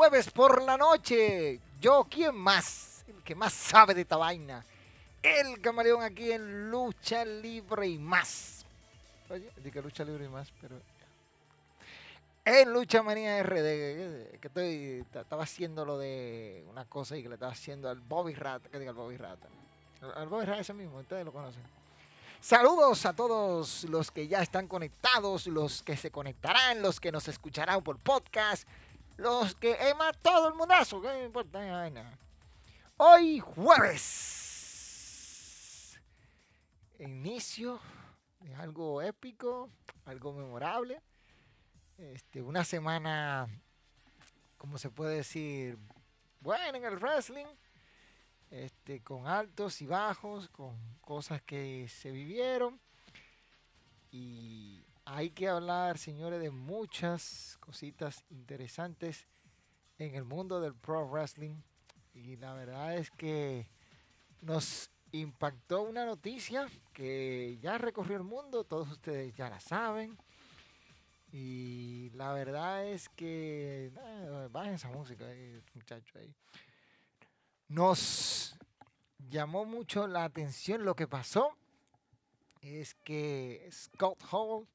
Jueves por la noche. Yo, ¿quién más? El que más sabe de esta vaina. El camaleón aquí en Lucha Libre y más. Oye, dije Lucha Libre y más, pero... En Lucha Manía RD, que estoy, estaba haciendo lo de una cosa y que le estaba haciendo al Bobby Rat, que diga al Bobby Rat. Al Bobby Rat ese mismo, ustedes lo conocen. Saludos a todos los que ya están conectados, los que se conectarán, los que nos escucharán por podcast, los que más todo el mundazo, ¿qué importa? Hoy jueves. Inicio de algo épico, algo memorable. Este, una semana, como se puede decir, buena en el wrestling. Este, con altos y bajos, con cosas que se vivieron. Y hay que hablar, señores, de muchas cositas interesantes en el mundo del pro wrestling. Y la verdad es que nos impactó una noticia que ya recorrió el mundo, todos ustedes ya la saben. Y la verdad es que, eh, bajen esa música, muchacho ahí. Nos llamó mucho la atención lo que pasó. Es que Scott Hall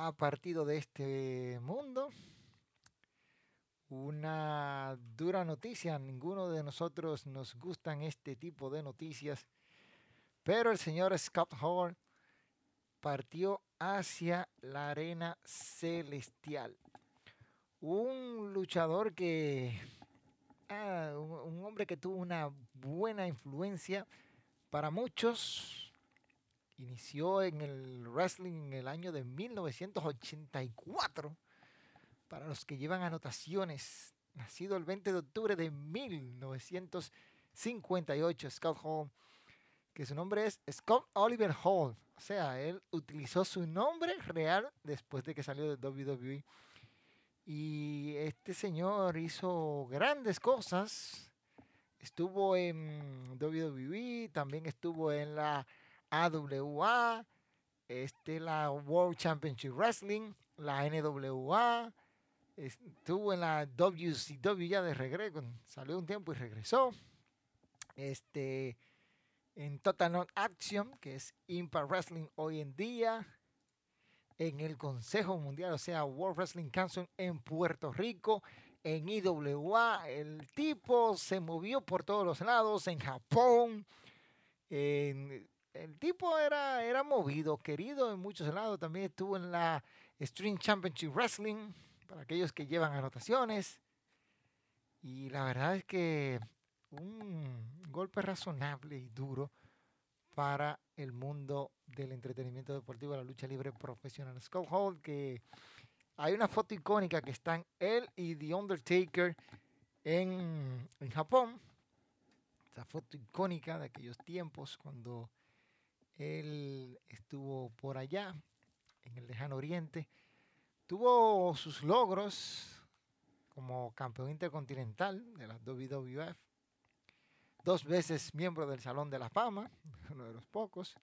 ha partido de este mundo. Una dura noticia. Ninguno de nosotros nos gustan este tipo de noticias. Pero el señor Scott Hall partió hacia la arena celestial. Un luchador que, ah, un, hombre que tuvo una buena influencia para muchos. Inició en el wrestling en el año de 1984. Para los que llevan anotaciones, nacido el 20 de octubre de 1958, Scott Hall, que su nombre es Scott Oliver Hall. O sea, él utilizó su nombre real después de que salió de WWE. Y este señor hizo grandes cosas. Estuvo en WWE, también estuvo en la AWA, este, la World Championship Wrestling, la NWA, estuvo en la WCW ya de regreso, salió un tiempo y regresó. Este, en Total Non Action, que es Impact Wrestling hoy en día, en el Consejo Mundial, o sea, World Wrestling Council en Puerto Rico, en IWA, el tipo se movió por todos los lados, en Japón, el tipo era, era movido, querido en muchos lados, también estuvo en la String Championship Wrestling, para aquellos que llevan anotaciones, y la verdad es que un golpe razonable y duro para el mundo del entretenimiento deportivo, la lucha libre profesional. Scott Hall, que hay una foto icónica que están él y The Undertaker en, en Japón. Esa foto icónica de aquellos tiempos cuando él estuvo por allá, en el lejano oriente. Tuvo sus logros como campeón intercontinental de la WWF dos veces miembro del Salón de la Fama, uno de los pocos.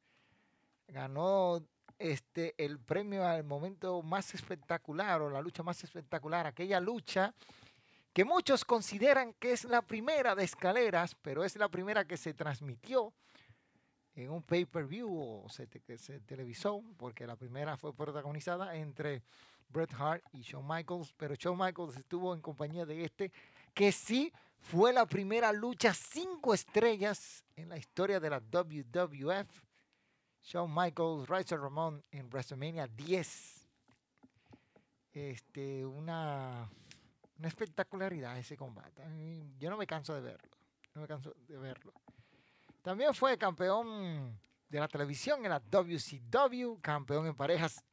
Ganó este, el premio al momento más espectacular o la lucha más espectacular, aquella lucha que muchos consideran que es la primera de escaleras, pero es la primera que se transmitió en un pay-per-view o se, que se televisó, porque la primera fue protagonizada entre Bret Hart y Shawn Michaels, pero Shawn Michaels estuvo en compañía de este, que sí fue la primera lucha cinco estrellas en la historia de la WWF. Shawn Michaels, Razor Ramón en WrestleMania 10. Este, una, una espectacularidad ese combate. Yo no me canso de verlo. No me canso de verlo. También fue campeón de la televisión en la WCW, campeón en parejas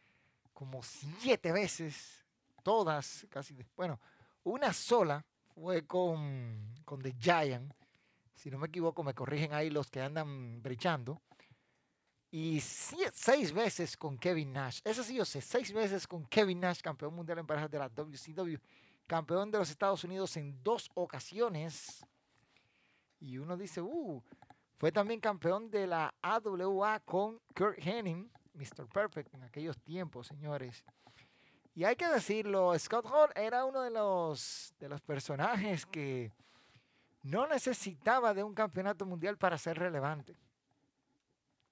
como siete veces, todas, casi, bueno, una sola fue con, con The Giant. Si no me equivoco, me corrigen ahí los que andan brechando. Y seis veces con Kevin Nash. Eso sí, yo sé, seis veces con Kevin Nash, campeón mundial en parejas de la WCW. Campeón de los Estados Unidos en dos ocasiones. Y uno dice, uh, fue también campeón de la AWA con Kurt Henning, Mr. Perfect, en aquellos tiempos, señores. Y hay que decirlo, Scott Hall era uno de los, de los personajes que no necesitaba de un campeonato mundial para ser relevante.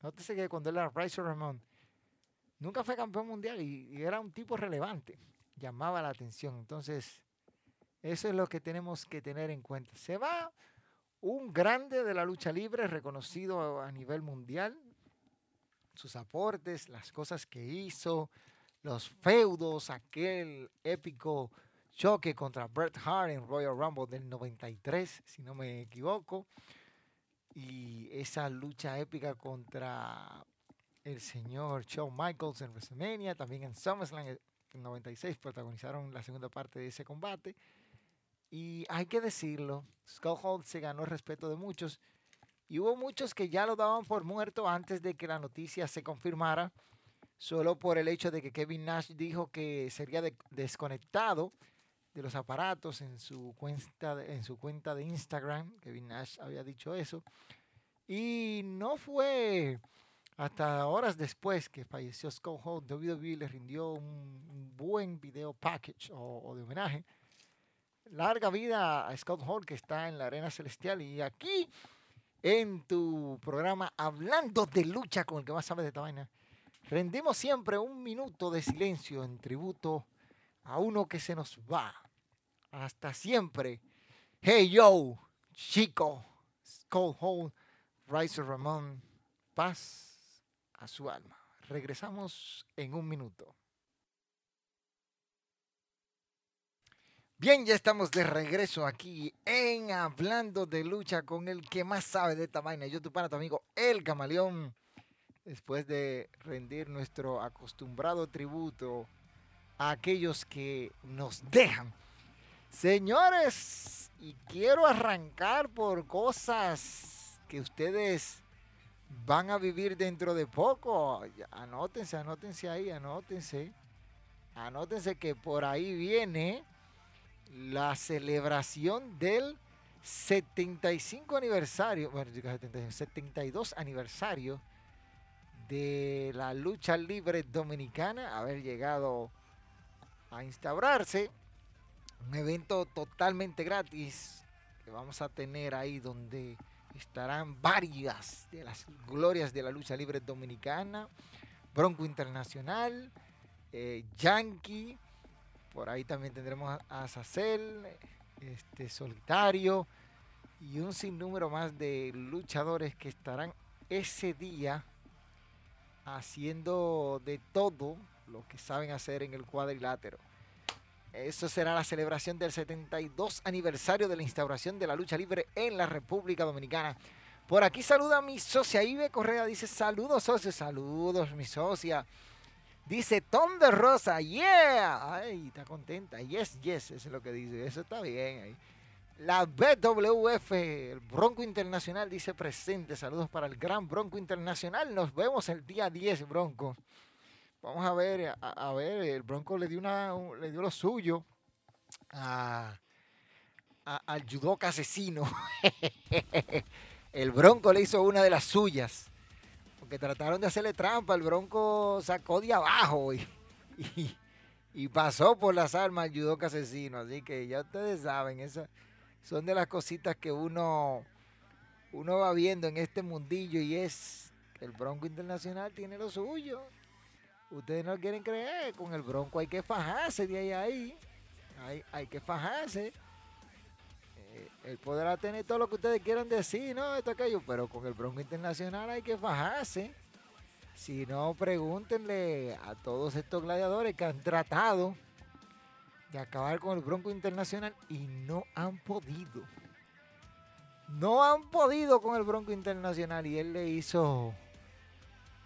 Nótese que cuando él era Razor Ramón, nunca fue campeón mundial y, era un tipo relevante. Llamaba la atención. Entonces, eso es lo que tenemos que tener en cuenta. Se va un grande de la lucha libre reconocido a nivel mundial. Sus aportes, las cosas que hizo, los feudos, aquel épico choque contra Bret Hart en Royal Rumble del 93, si no me equivoco, y esa lucha épica contra el señor Shawn Michaels en WrestleMania, también en SummerSlam en 96 protagonizaron la segunda parte de ese combate. Y hay que decirlo, Hall se ganó el respeto de muchos y hubo muchos que ya lo daban por muerto antes de que la noticia se confirmara solo por el hecho de que Kevin Nash dijo que sería desconectado de los aparatos en su cuenta de, en su cuenta de Instagram. Kevin Nash había dicho eso. Y no fue hasta horas después que falleció Scott Hall, WWE le rindió un, buen video package o, de homenaje. Larga vida a Scott Hall que está en la Arena Celestial y aquí en tu programa hablando de lucha con el que más sabe de esta vaina Rendimos siempre un minuto de silencio en tributo a uno que se nos va. Hasta siempre. Hey yo, chico, Skull Hole, Riser Ramón, paz a su alma. Regresamos en un minuto. Bien, ya estamos de regreso aquí en Hablando de Lucha con el que más sabe de esta vaina. Yo tu para tu amigo El Camaleón. Después de rendir nuestro acostumbrado tributo a aquellos que nos dejan. Señores, y quiero arrancar por cosas que ustedes van a vivir dentro de poco. Anótense, anótense ahí, anótense. Anótense que por ahí viene la celebración del 75 aniversario, bueno, 72 aniversario de la lucha libre dominicana, haber llegado a instaurarse. Un evento totalmente gratis que vamos a tener ahí donde estarán varias de las glorias de la lucha libre dominicana. Bronco Internacional, eh, Yankee, por ahí también tendremos a Sacel, este, Solitario y un sinnúmero más de luchadores que estarán ese día haciendo de todo lo que saben hacer en el cuadrilátero. Eso será la celebración del 72 aniversario de la instauración de la lucha libre en la República Dominicana. Por aquí saluda a mi socia Ibe Correa, dice saludos socios, saludos mi socia. Dice Tom de Rosa, yeah. Ay, está contenta. Yes, yes, eso es lo que dice. Eso está bien. La BWF, el Bronco Internacional, dice presente. Saludos para el gran Bronco Internacional. Nos vemos el día 10, Bronco. Vamos a ver, a, ver, el Bronco le dio, una, le dio lo suyo a, al judoka asesino. el Bronco le hizo una de las suyas que trataron de hacerle trampa, el Bronco sacó de abajo y, y, pasó por las armas al judoka asesino. Así que ya ustedes saben, esas son de las cositas que uno, uno va viendo en este mundillo y es que el Bronco Internacional tiene lo suyo. Ustedes no quieren creer, con el Bronco hay que fajarse de ahí a ahí. Hay, hay que fajarse él podrá tener todo lo que ustedes quieran decir, ¿no? Esto, aquello, pero con el Bronco Internacional hay que fajarse. Si no, pregúntenle a todos estos gladiadores que han tratado de acabar con el Bronco Internacional y no han podido. No han podido con el Bronco Internacional y él le hizo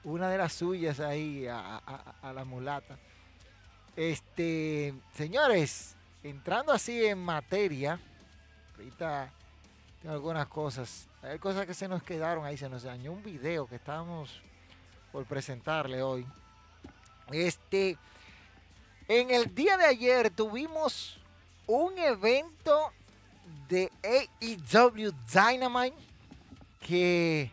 una de las suyas ahí a, a la mulata. Este, señores, entrando así en materia, Ahorita tengo algunas cosas. Hay cosas que se nos quedaron ahí. Se nos dañó un video que estábamos por presentarle hoy. Este, en el día de ayer tuvimos un evento de AEW Dynamite que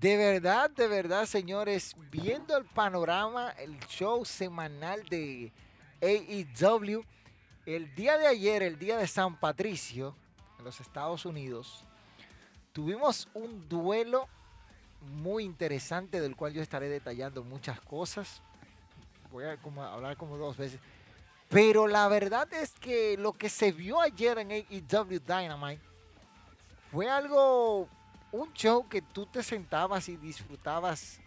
de verdad, de verdad, señores, viendo el panorama, el show semanal de AEW, el día de ayer, el día de San Patricio, en los Estados Unidos, tuvimos un duelo muy interesante del cual yo estaré detallando muchas cosas. Voy a hablar como dos veces. Pero la verdad es que lo que se vio ayer en AEW Dynamite fue algo, un show que tú te sentabas y disfrutabas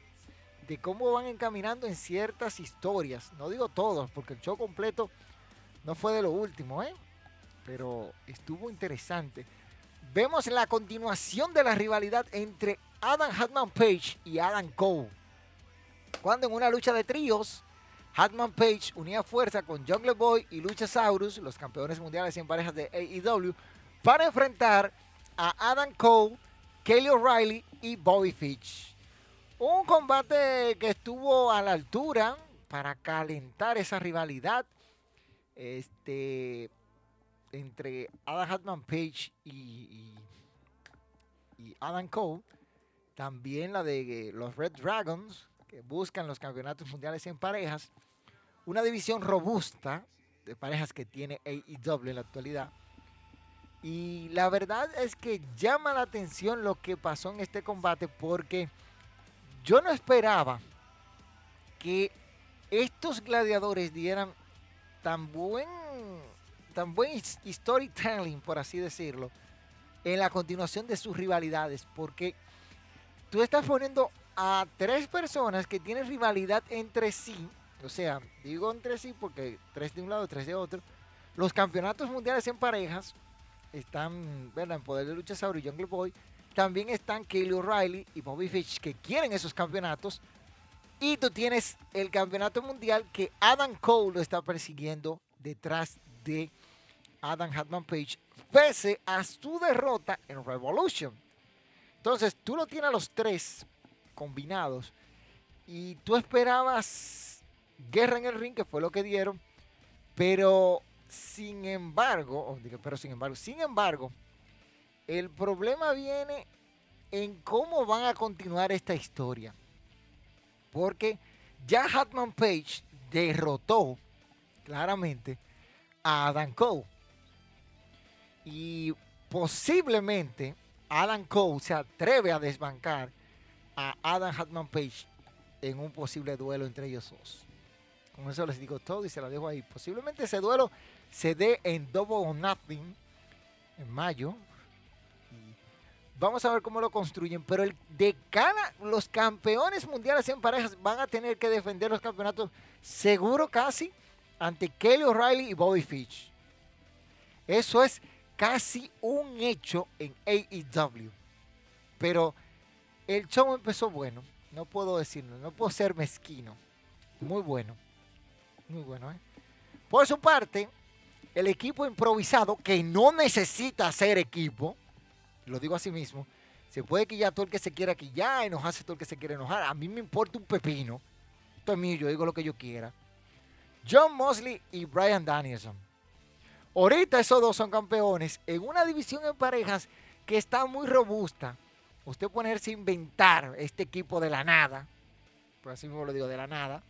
de cómo van encaminando en ciertas historias. No digo todos, porque el show completo no fue de lo último, ¿eh? Pero estuvo interesante. Vemos la continuación de la rivalidad entre Adam Hatman Page y Adam Cole. Cuando en una lucha de tríos, Hatman Page unía fuerza con Jungle Boy y Luchasaurus, los campeones mundiales en parejas de AEW, para enfrentar a Adam Cole, Kelly O'Reilly y Bobby Fitch. Un combate que estuvo a la altura para calentar esa rivalidad este, entre Adam Hatman Page y, Adam Cole, también la de los Red Dragons, que buscan los campeonatos mundiales en parejas, una división robusta de parejas que tiene AEW en la actualidad. Y la verdad es que llama la atención lo que pasó en este combate porque yo no esperaba que estos gladiadores dieran tan buen tan buen storytelling, por así decirlo, en la continuación de sus rivalidades, porque tú estás poniendo a tres personas que tienen rivalidad entre sí, o sea, digo entre sí porque tres de un lado, tres de otro, los campeonatos mundiales en parejas están, ¿verdad? En poder de Lucha Sauro y Jungle Boy, también están Kelly O'Reilly y Bobby Fish que quieren esos campeonatos. Y tú tienes el campeonato mundial que Adam Cole lo está persiguiendo detrás de Adam Hatman Page, pese a su derrota en Revolution. Entonces, tú lo tienes a los tres combinados y tú esperabas guerra en el ring, que fue lo que dieron, pero sin embargo, pero sin embargo, sin embargo, el problema viene en cómo van a continuar esta historia. Porque ya Hatman Page derrotó claramente a Adam Cole. Y posiblemente Adam Cole se atreve a desbancar a Adam Hatman Page en un posible duelo entre ellos dos. Con eso les digo todo y se la dejo ahí. Posiblemente ese duelo se dé en Double or Nothing en mayo. Vamos a ver cómo lo construyen. Pero el de cada, los campeones mundiales en parejas van a tener que defender los campeonatos seguro casi ante Kelly O'Reilly y Bobby Fitch. Eso es casi un hecho en AEW. Pero el show empezó bueno. No puedo decirlo, no puedo ser mezquino. Muy bueno. Muy bueno, ¿eh? Por su parte, el equipo improvisado, que no necesita ser equipo, lo digo así mismo, se puede quillar todo el que se quiera quillar, enojarse todo el que se quiere enojar. A mí me importa un pepino. Esto es mío, yo digo lo que yo quiera. John Mosley y Brian Danielson. Ahorita esos dos son campeones en una división en parejas que está muy robusta. Usted ponerse a inventar este equipo de la nada, por así mismo lo digo, de la nada,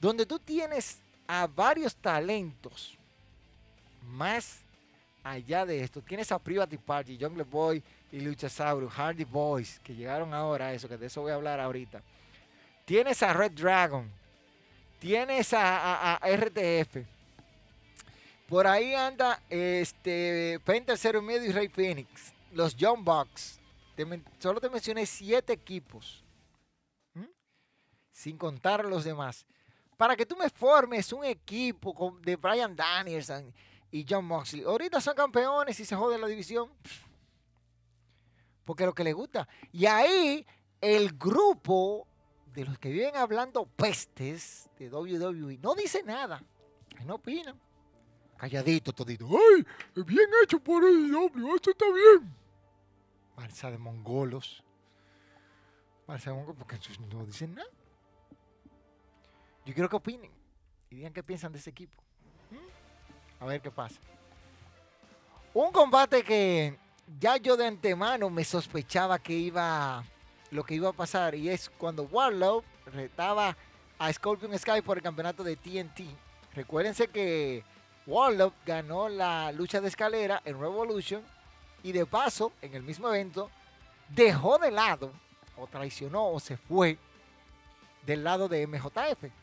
donde tú tienes a varios talentos más allá de esto, tienes a Private Party, Jungle Boy y Luchasaurus, Hardy Boys, que llegaron ahora a eso, que de eso voy a hablar ahorita. Tienes a Red Dragon, tienes a, RTF. Por ahí anda este Penta Medio y Rey Phoenix. Los Young Bucks. solo te mencioné siete equipos. Sin contar los demás. Para que tú me formes un equipo de Brian Danielson y John Moxley. Ahorita son campeones y se jode la división. Porque lo que les gusta. Y ahí el grupo de los que viven hablando pestes de WWE no dice nada. No opinan. Calladito, todito. ¡Ay! Bien hecho por WWE. Esto está bien. Balsa de mongolos. Balsa de mongolos porque no dicen nada. Yo quiero que opinen y digan qué piensan de ese equipo. A ver qué pasa. Un combate que ya yo de antemano me sospechaba que iba lo que iba a pasar y es cuando Warlow retaba a Scorpion Sky por el campeonato de TNT. Recuérdense que Warlow ganó la lucha de escalera en Revolution y de paso, en el mismo evento, dejó de lado o traicionó o se fue del lado de MJF.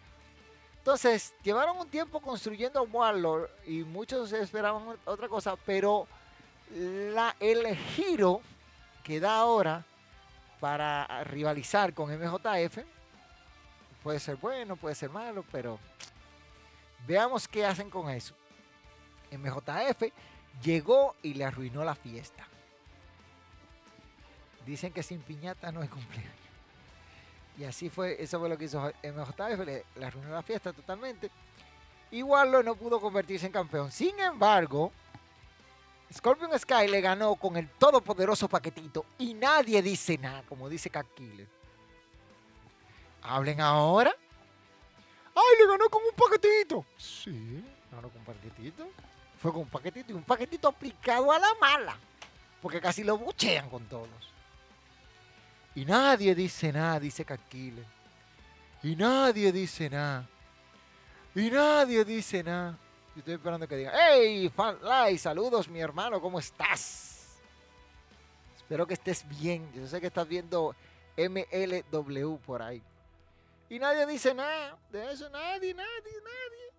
Entonces, llevaron un tiempo construyendo Warlord y muchos esperaban otra cosa, pero el giro que da ahora para rivalizar con MJF puede ser bueno, puede ser malo, pero veamos qué hacen con eso. MJF llegó y le arruinó la fiesta. Dicen que sin piñata no es cumpleaños. Y así fue, eso fue lo que hizo MJF, le, le arruinó la fiesta totalmente. Igual no pudo convertirse en campeón. Sin embargo, Scorpion Sky le ganó con el todopoderoso paquetito y nadie dice nada, como dice Cat Hablen ahora. ¡Ay, le ganó con un paquetito! Sí, ganó con un paquetito. Fue con un paquetito y un paquetito aplicado a la mala. Porque casi lo buchean con todos. Y nadie dice nada, dice Caquile. Y nadie dice nada. Y nadie dice nada. Yo estoy esperando que digan, hey, Fanlay, saludos mi hermano, ¿cómo estás? Espero que estés bien. Yo sé que estás viendo MLW por ahí. Y nadie dice nada de eso, nadie, nadie, nadie.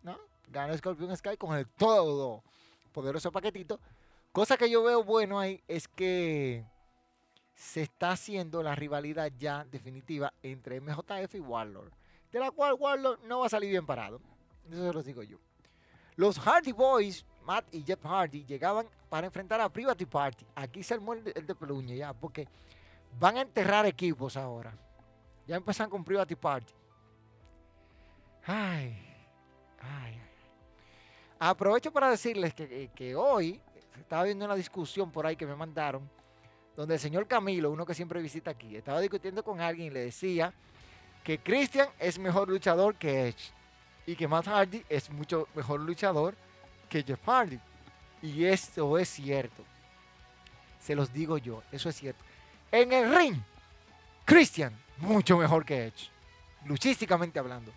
¿No? Gana Scorpion Sky con el todo poderoso paquetito. Cosa que yo veo bueno ahí es que se está haciendo la rivalidad ya definitiva entre MJF y Warlord. De la cual Warlord no va a salir bien parado. Eso se lo digo yo. Los Hardy Boys, Matt y Jeff Hardy, llegaban para enfrentar a Private Party. Aquí se armó el de, el peluña ya, porque van a enterrar equipos ahora. Ya empiezan con Private Party. Ay, ay, ay. Aprovecho para decirles que, que hoy estaba viendo una discusión por ahí que me mandaron, donde el señor Camilo, uno que siempre visita aquí, estaba discutiendo con alguien y le decía que Christian es mejor luchador que Edge y que Matt Hardy es mucho mejor luchador que Jeff Hardy. Y esto es cierto. Se los digo yo, eso es cierto. En el ring, Christian, mucho mejor que Edge. Luchísticamente hablando.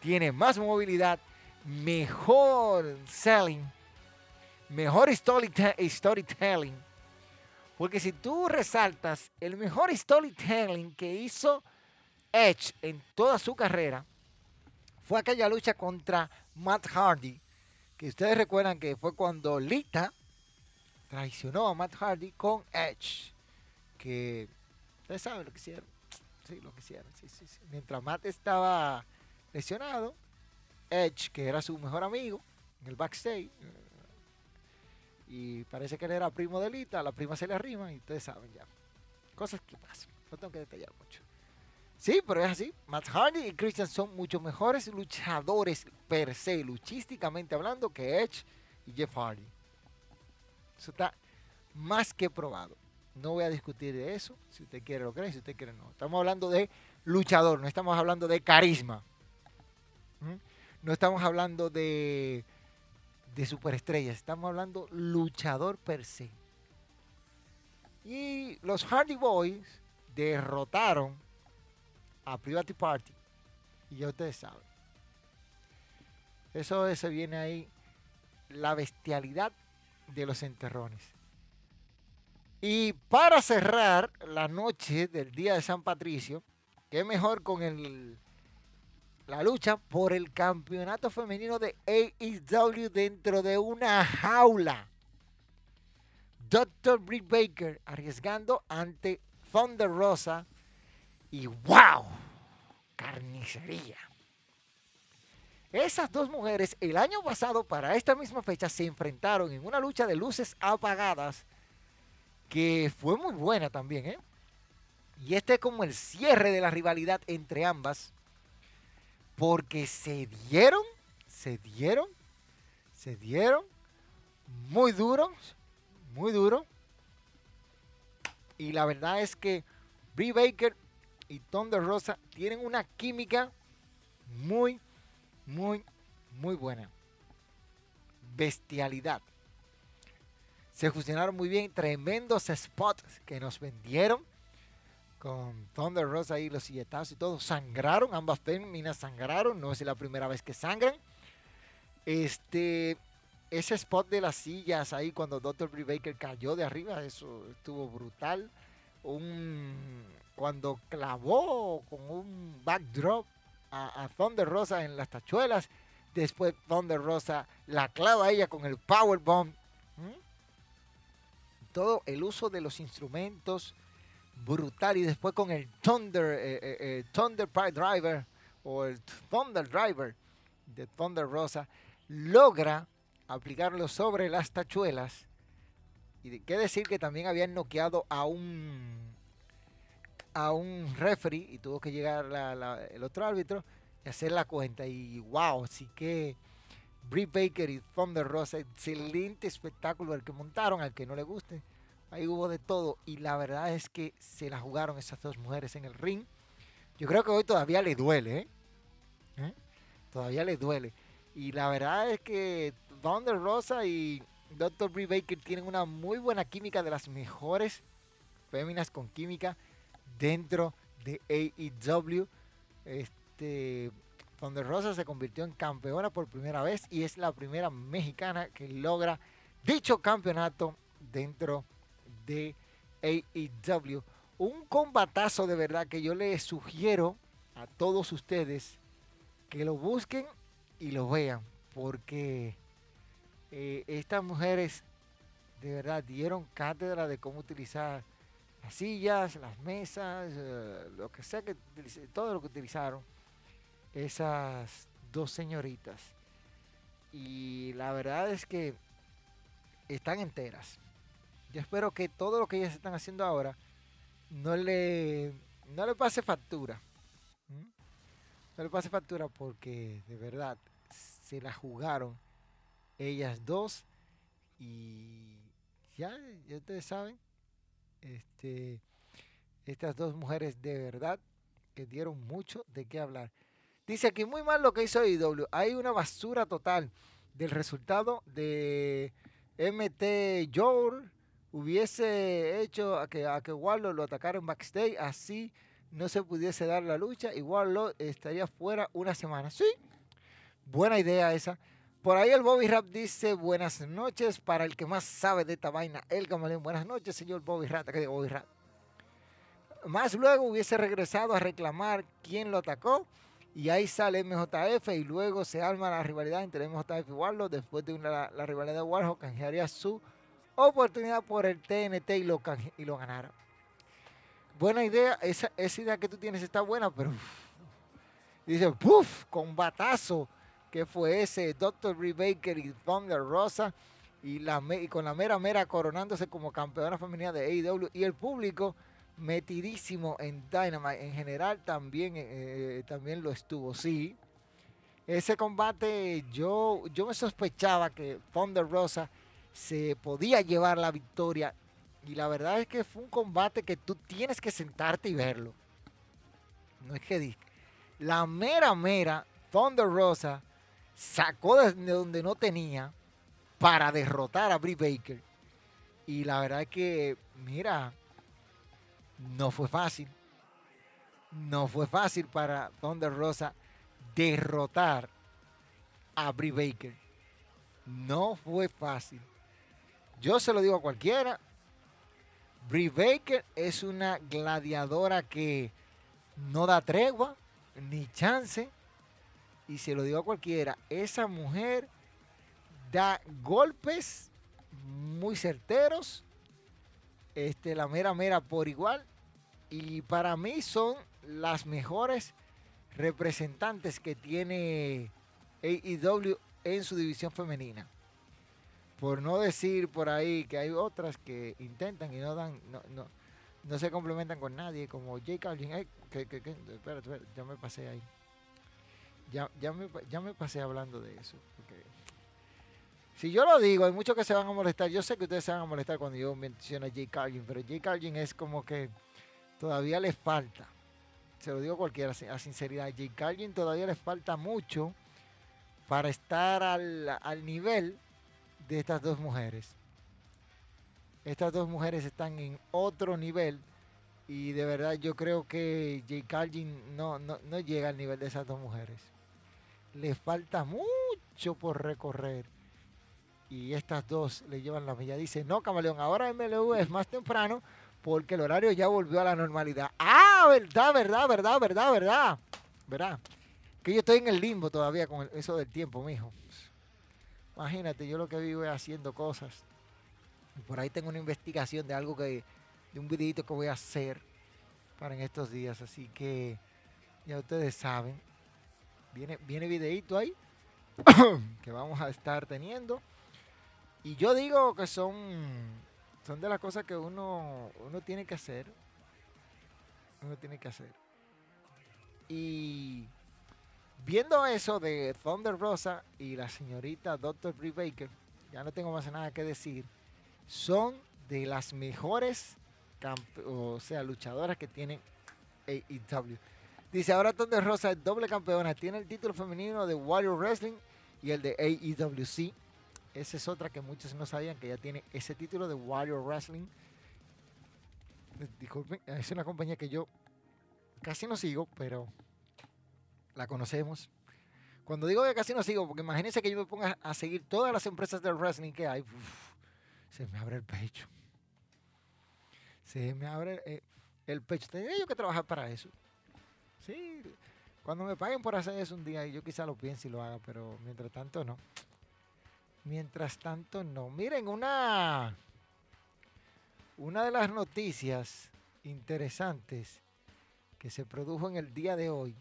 Tiene más movilidad, mejor selling, mejor storytelling. Porque si tú resaltas el mejor storytelling que hizo Edge en toda su carrera, fue aquella lucha contra Matt Hardy, que ustedes recuerdan que fue cuando Lita traicionó a Matt Hardy con Edge, que ustedes saben lo que hicieron, sí, lo que hicieron. Mientras Matt estaba lesionado, Edge, que era su mejor amigo en el backstage, y parece que él era primo de Lita, la prima se le arrima y ustedes saben ya. Cosas que pasan, no tengo que detallar mucho. Sí, pero es así. Matt Hardy y Christian son mucho mejores luchadores per se, luchísticamente hablando, que Edge y Jeff Hardy. Eso está más que probado. No voy a discutir de eso. Si usted quiere lo cree, si usted quiere no. Estamos hablando de luchador, no estamos hablando de carisma. ¿Mm? No estamos hablando de, de superestrellas, estamos hablando luchador per se. Y los Hardy Boys derrotaron a Private Party. Y ya ustedes saben. Eso se viene ahí. La bestialidad de los enterrones. Y para cerrar la noche del día de San Patricio, qué mejor con el, la lucha por el campeonato femenino de AEW dentro de una jaula. Dr. Britt Baker arriesgando ante Thunder Rosa y wow, carnicería. Esas dos mujeres el año pasado para esta misma fecha se enfrentaron en una lucha de luces apagadas que fue muy buena también, ¿eh? Y este es como el cierre de la rivalidad entre ambas porque se dieron, se dieron, se dieron muy duros, muy duro. Y la verdad es que Brie Baker y Thunder Rosa tienen una química muy, muy, muy buena. Bestialidad. Se fusionaron muy bien, tremendos spots que nos vendieron con Thunder Rosa y los silletazos y todo. Sangraron, ambas féminas sangraron, no es la primera vez que sangran. Este, ese spot de las sillas ahí cuando Dr. Brie Baker cayó de arriba, eso estuvo brutal. Un, cuando clavó con un backdrop a, a Thunder Rosa en las tachuelas, después Thunder Rosa la clava a ella con el powerbomb. ¿Mm? Todo el uso de los instrumentos brutal. Y después con el Thunder, eh, eh, eh, Thunder Pride Driver o el Thunder Driver de Thunder Rosa logra aplicarlo sobre las tachuelas. Y de qué decir que también habían noqueado a un a un referee y tuvo que llegar el otro árbitro y hacer la cuenta. Y wow, así que Britt Baker y Thunder Rosa excelente espectáculo el que montaron al que no le guste Ahí hubo de todo y la verdad es que se la jugaron esas dos mujeres en el ring. Yo creo que hoy todavía le duele, ¿eh? ¿Eh? Todavía le duele. Y la verdad es que Thunder Rosa y Dr. Brie Baker tienen una muy buena química de las mejores féminas con química dentro de AEW. Este, Thunder Rosa se convirtió en campeona por primera vez y es la primera mexicana que logra dicho campeonato dentro de AEW. Un combatazo de verdad que yo les sugiero a todos ustedes que lo busquen y lo vean. porque eh, estas mujeres de verdad dieron cátedra de cómo utilizar las sillas, las mesas, eh, lo que sea que todo lo que utilizaron esas dos señoritas. Y la verdad es que están enteras. Yo espero que todo lo que ellas están haciendo ahora no le, no le pase factura. No le pase factura porque de verdad se la jugaron ellas dos y ya, ya ustedes saben, este, estas dos mujeres de verdad que dieron mucho de qué hablar. Dice aquí muy mal lo que hizo IW. Hay una basura total del resultado de MT Joe hubiese hecho a que, a que Warlock lo atacara en backstage, así no se pudiese dar la lucha y Warlock estaría fuera una semana. Sí, buena idea esa. Por ahí el Bobby Rap dice buenas noches para el que más sabe de esta vaina, el camaleón. Buenas noches, señor Bobby Rat. ¿Qué digo Bobby Rat? Más luego hubiese regresado a reclamar quién lo atacó y ahí sale MJF y luego se arma la rivalidad entre MJF y Warlock. Después de la, rivalidad de Warlock, canjearía su oportunidad por el TNT y lo, y lo ganara. Buena idea, esa, idea que tú tienes está buena, pero dice, ¡puf! Combatazo que fue ese Dr. Baker y Thunder Rosa y con la mera mera coronándose como campeona femenina de AEW y el público metidísimo en Dynamite en general también, eh, eh, también lo estuvo, sí. Ese combate yo, yo me sospechaba que Thunder Rosa se podía llevar la victoria y la verdad es que fue un combate que tú tienes que sentarte y verlo. No es que. La mera mera Thunder Rosa sacó de donde no tenía para derrotar a Brie Baker. Y la verdad es que, mira, no fue fácil. No fue fácil para Thunder Rosa derrotar a Brie Baker. No fue fácil. Yo se lo digo a cualquiera. Brie Baker es una gladiadora que no da tregua ni chance. Y se lo digo a cualquiera, esa mujer da golpes muy certeros este, la mera mera por igual. Y para mí son las mejores representantes que tiene AEW en su división femenina. Por no decir por ahí que hay otras que intentan y no dan, no, no, no se complementan con nadie, como Jake Carlin. que, que, espérate, ya me pasé ahí. Ya, ya, me, ya me pasé hablando de eso. Si yo lo digo, hay muchos que se van a molestar. Yo sé que ustedes se van a molestar cuando yo menciono a Jay Carlin, pero Jay Carlin es como que todavía les falta. Se lo digo a cualquiera a sinceridad. Jay Carlin todavía les falta mucho para estar al, al nivel de estas dos mujeres. Estas dos mujeres están en otro nivel y de verdad yo creo que Jay Carlin no, no, no llega al nivel de esas dos mujeres. Les falta mucho por recorrer y estas dos le llevan la milla. Dice, no, camaleón, ahora MLU es más temprano porque el horario ya volvió a la normalidad. Ah, verdad, verdad, verdad, verdad, verdad. Verdad. Que yo estoy en el limbo todavía con eso del tiempo, mijo. Imagínate, yo lo que vivo es haciendo cosas. Por ahí tengo una investigación de algo que, de un videito que voy a hacer para en estos días. Así que ya ustedes saben. Viene, viene videito ahí que vamos a estar teniendo. Y yo digo que son, son de las cosas que uno, uno tiene que hacer. Uno tiene que hacer. Y viendo eso de Thunder Rosa y la señorita Dr. Brie Baker, ya no tengo más nada que decir, son de las mejores luchadoras que tiene AEW. Dice, ahora Thunder Rosa es doble campeona, tiene el título femenino de Warrior Wrestling y el de AEWC. Esa es otra que muchos no sabían que ya tiene ese título de Warrior Wrestling. Disculpen, es una compañía que yo casi no sigo, pero la conocemos. Cuando digo que casi no sigo, porque imagínense que yo me ponga a seguir todas las empresas de wrestling que hay, se me abre el pecho. Se me abre eh, el pecho. Tendría yo que trabajar para eso. Sí, Cuando me paguen por hacer eso un día, yo quizá lo piense y lo haga, pero mientras tanto no. Mientras tanto no. Miren, una, una de las noticias interesantes que se produjo en el día de hoy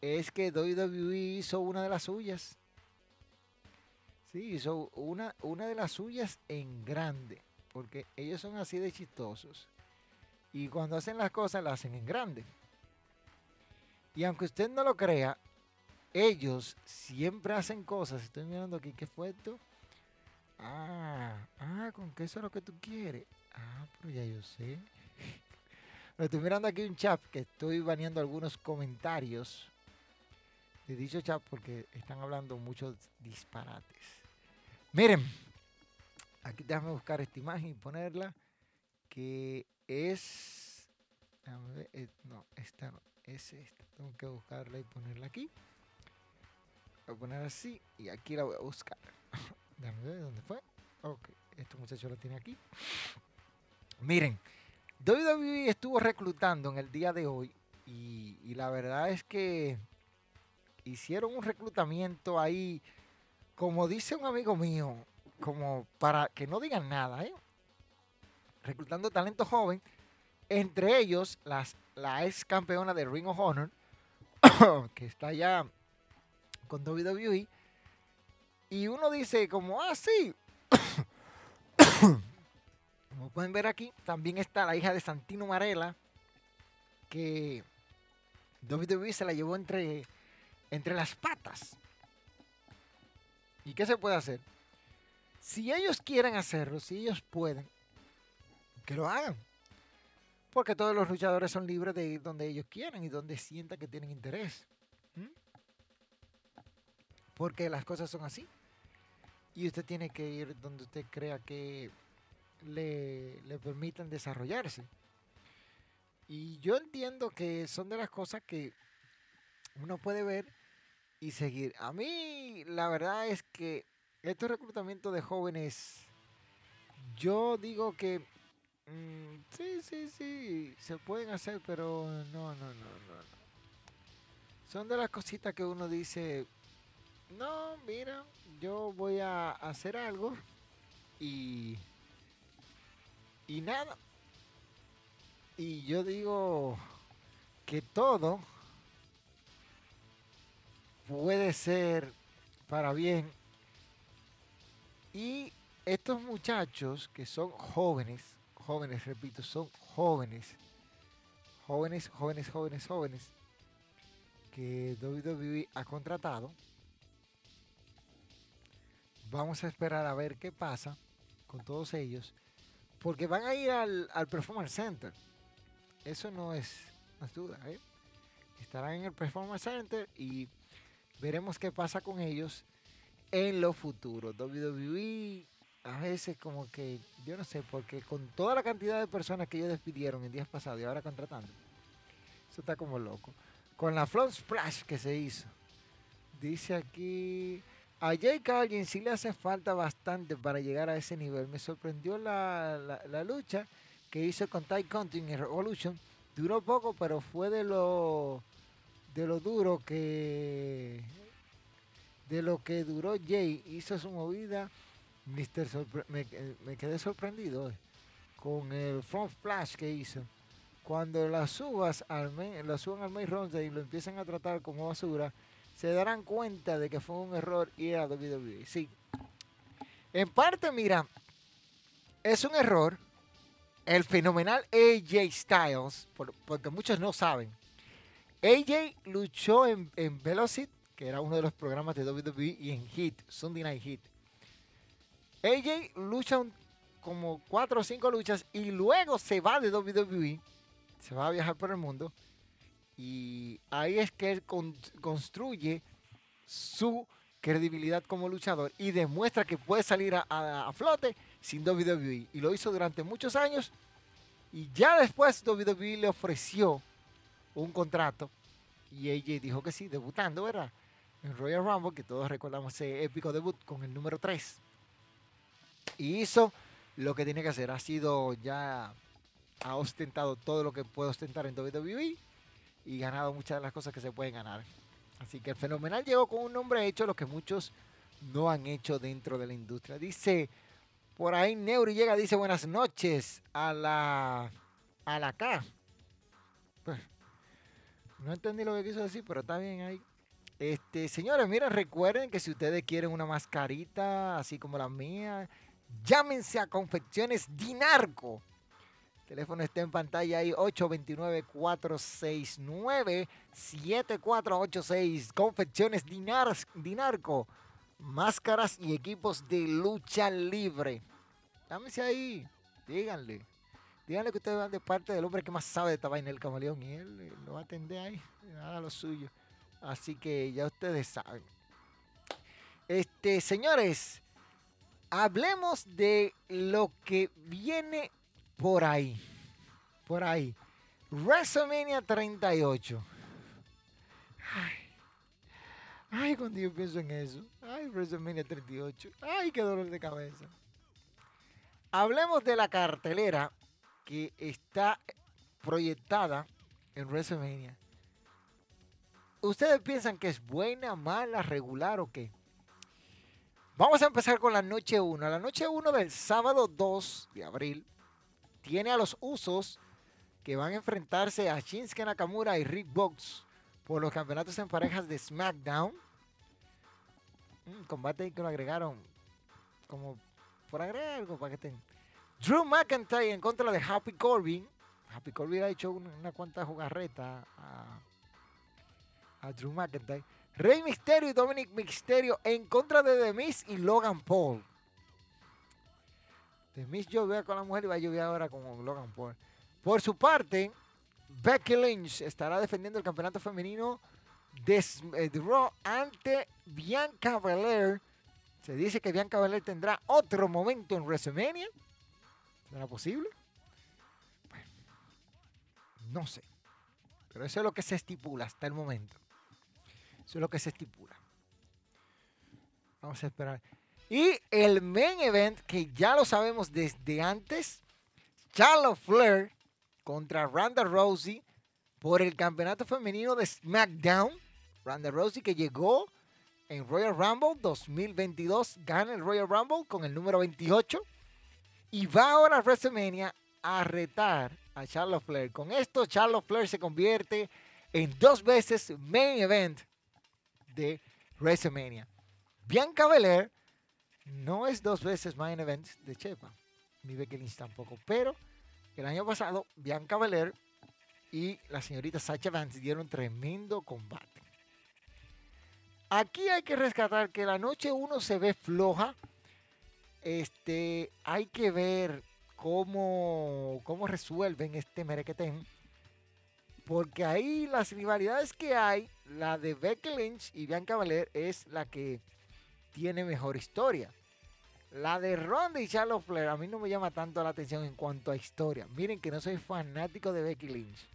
es que WWE hizo una de las suyas. Sí, hizo una, una de las suyas en grande, porque ellos son así de chistosos. Y cuando hacen las cosas, las hacen en grande. Y aunque usted no lo crea, ellos siempre hacen cosas. Estoy mirando aquí, ¿qué fue esto? Ah, ah, con qué eso es lo que tú quieres. Ah, pero ya yo sé. estoy mirando aquí un chat que estoy baneando algunos comentarios dicho chat porque están hablando muchos disparates. Miren, aquí déjame buscar esta imagen y ponerla que es... Eh, no, esta no es esta. Tengo que buscarla y ponerla aquí. Voy a poner así y aquí la voy a buscar. Déjame ver dónde fue. Ok, este muchacho lo tiene aquí. Miren, WWE estuvo reclutando en el día de hoy y la verdad es que hicieron un reclutamiento ahí, como dice un amigo mío, como para que no digan nada, ¿eh? reclutando talento joven, entre ellos las la ex campeona de Ring of Honor, que está ya con WWE. Y uno dice como, ah, sí. como pueden ver aquí, también está la hija de Santino Marella, que WWE se la llevó entre, entre las patas. ¿Y qué se puede hacer? Si ellos quieren hacerlo, si ellos pueden, que lo hagan. Porque todos los luchadores son libres de ir donde ellos quieran y donde sientan que tienen interés. Porque las cosas son así. Y usted tiene que ir donde usted crea que le, le permitan desarrollarse. Y yo entiendo que son de las cosas que uno puede ver y seguir. A mí la verdad es que estos reclutamientos de jóvenes, yo digo que Mm, sí, sí, sí, se pueden hacer, pero no, no, no, no. Son de las cositas que uno dice, no, mira, yo voy a hacer algo y, y nada. Y yo digo que todo puede ser para bien. Y estos muchachos que son jóvenes, jóvenes, repito, son jóvenes, jóvenes, jóvenes, jóvenes, jóvenes, que WWE ha contratado. Vamos a esperar a ver qué pasa con todos ellos, porque van a ir al, Performance Center. Eso no es, no es duda. ¿eh? Estarán en el Performance Center y veremos qué pasa con ellos en lo futuro. WWE a veces como que, yo no sé, porque con toda la cantidad de personas que ellos despidieron en días pasados y ahora contratando, eso está como loco. Con la Front Splash que se hizo, dice aquí, a Jay Carlin sí le hace falta bastante para llegar a ese nivel. Me sorprendió la, la, lucha que hizo con Ty Conti en Revolution. Duró poco, pero fue de lo, de lo duro que... De lo que duró Jay, hizo su movida Mister eh, me, quedé sorprendido con el front flash que hizo. Cuando las subas al las suban al main roster y lo empiezan a tratar como basura, se darán cuenta de que fue un error ir a WWE. Sí. En parte, mira, es un error. El fenomenal AJ Styles, porque muchos no saben. AJ luchó en, en Velocity, que era uno de los programas de WWE, y en Hit, Sunday Night Hit. AJ lucha como cuatro o cinco luchas y luego se va de WWE, se va a viajar por el mundo y ahí es que él construye su credibilidad como luchador y demuestra que puede salir a, flote sin WWE. Y lo hizo durante muchos años y ya después WWE le ofreció un contrato y AJ dijo que sí, debutando, ¿verdad? En Royal Rumble, que todos recordamos ese épico debut con el número 3 y hizo lo que tiene que hacer. Ha sido ya, ha ostentado todo lo que puede ostentar en WWE y ganado muchas de las cosas que se pueden ganar. Así que el fenomenal llegó con un nombre hecho, lo que muchos no han hecho dentro de la industria. Dice, por ahí Neuri llega, dice buenas noches a la, a la K. Pues, no entendí lo que quiso decir, pero está bien ahí. Este, señores, miren, recuerden que si ustedes quieren una mascarita así como la mía, llámense a Confecciones Dinarco. El teléfono está en pantalla ahí, 829-469-7486. Confecciones Dinarco. Máscaras y equipos de lucha libre. Llámense ahí, díganle. Díganle que ustedes van de parte del hombre que más sabe de esta vaina, el camaleón, y él lo va a atender ahí, nada lo suyo. Así que ya ustedes saben. Este, señores, hablemos de lo que viene por ahí. Por ahí. WrestleMania 38. Ay, ay, cuando yo pienso en eso. Ay, WrestleMania 38. Ay, qué dolor de cabeza. Hablemos de la cartelera que está proyectada en WrestleMania. ¿Ustedes piensan que es buena, mala, regular o qué? Vamos a empezar con la noche 1. La noche 1 del sábado 2 de abril tiene a los usos que van a enfrentarse a Shinsuke Nakamura y Rick Box por los campeonatos en parejas de SmackDown. Un combate que lo agregaron como por agregar algo para que estén. Drew McIntyre en contra de Happy Corbin. Happy Corbin ha hecho una, una cuanta jugarreta a a Drew McIntyre. Rey Mysterio y Dominic Mysterio en contra de The y Logan Paul. The Miz llovía con la mujer y va a llover ahora con Logan Paul. Por su parte, Becky Lynch estará defendiendo el campeonato femenino de, eh, Raw ante Bianca Belair. Se dice que Bianca Belair tendrá otro momento en WrestleMania. ¿Será posible? Bueno, no sé. Pero eso es lo que se estipula hasta el momento. Eso es lo que se estipula. Vamos a esperar. Y el main event, que ya lo sabemos desde antes, Charlotte Flair contra Ronda Rousey por el campeonato femenino de SmackDown. Ronda Rousey que llegó en Royal Rumble 2022, gana el Royal Rumble con el número 28 y va ahora a WrestleMania a retar a Charlotte Flair. Con esto, Charlotte Flair se convierte en dos veces main event de WrestleMania. Bianca Belair no es dos veces main event de Chepa, ni Becky Lynch tampoco, pero el año pasado Bianca Belair y la señorita Sacha Vance dieron tremendo combate. Aquí hay que rescatar que la noche 1 se ve floja. Este, hay que ver cómo, cómo resuelven este merequetén porque ahí las rivalidades que hay, la de Becky Lynch y Bianca Belair es la que tiene mejor historia. La de Ronda y Charlotte Flair a mí no me llama tanto la atención en cuanto a historia. Miren que no soy fanático de Becky Lynch.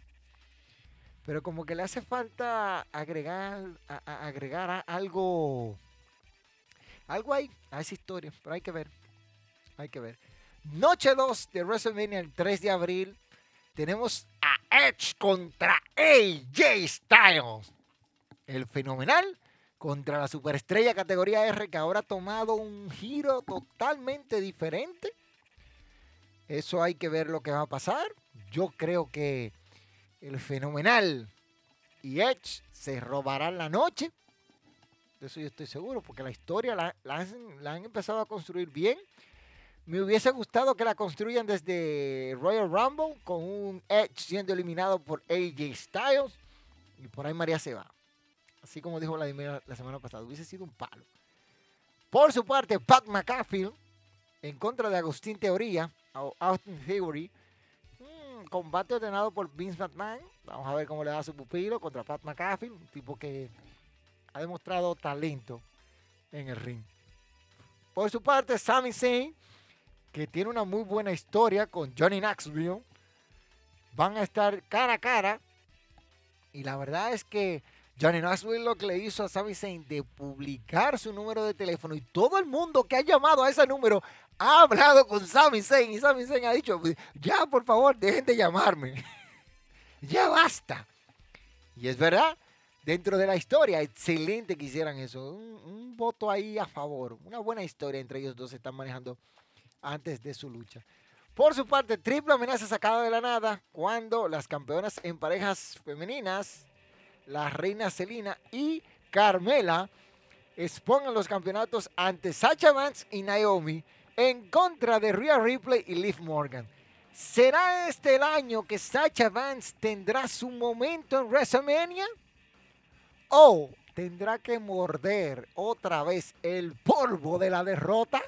Pero como que le hace falta agregar, agregar algo, algo ahí a esa historia. Pero hay que ver. Hay que ver. Noche 2 de WrestleMania el 3 de abril. Tenemos Edge contra AJ Styles. El fenomenal contra la superestrella categoría R que ahora ha tomado un giro totalmente diferente. Eso hay que ver lo que va a pasar. Yo creo que el fenomenal y Edge se robarán la noche. De eso yo estoy seguro, porque la historia la, la han empezado a construir bien. Me hubiese gustado que la construyan desde Royal Rumble con un Edge siendo eliminado por AJ Styles y por ahí María se va. Así como dijo Vladimir la semana pasada, hubiese sido un palo. Por su parte, Pat McAfee en contra de Agustín Teoría, o Austin Theory. Mm, combate ordenado por Vince McMahon. Vamos a ver cómo le da su pupilo contra Pat McAfee, un tipo que ha demostrado talento en el ring. Por su parte, Sami Zayn que tiene una muy buena historia con Johnny Knoxville. Van a estar cara a cara. Y la verdad es que Johnny Knoxville lo que le hizo a Sami Zayn de publicar su número de teléfono y todo el mundo que ha llamado a ese número ha hablado con Sami Zayn y Sami Zayn ha dicho, ya por favor dejen de llamarme. ya basta. Y es verdad, dentro de la historia, excelente que hicieran eso. Un, voto ahí a favor, una buena historia entre ellos dos se están manejando antes de su lucha. Por su parte, triple amenaza sacada de la nada cuando las campeonas en parejas femeninas, la reina Selina y Carmela, expongan los campeonatos ante Sacha Vance y Naomi en contra de Rhea Ripley y Liv Morgan. ¿Será este el año que Sacha Vance tendrá su momento en WrestleMania? ¿O tendrá que morder otra vez el polvo de la derrota?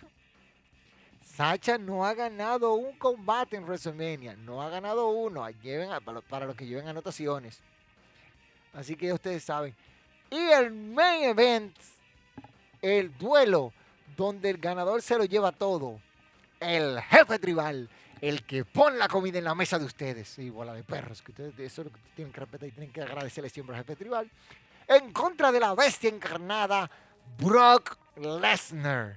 Sacha no ha ganado un combate en WrestleMania, no ha ganado uno, para los que lleven anotaciones. Así que ustedes saben. Y el main event, el duelo, donde el ganador se lo lleva todo. El jefe tribal, el que pone la comida en la mesa de ustedes. Sí, bola de perros, que ustedes eso es lo que tienen que respetar y tienen que agradecerle siempre al jefe tribal. En contra de la bestia encarnada, Brock Lesnar.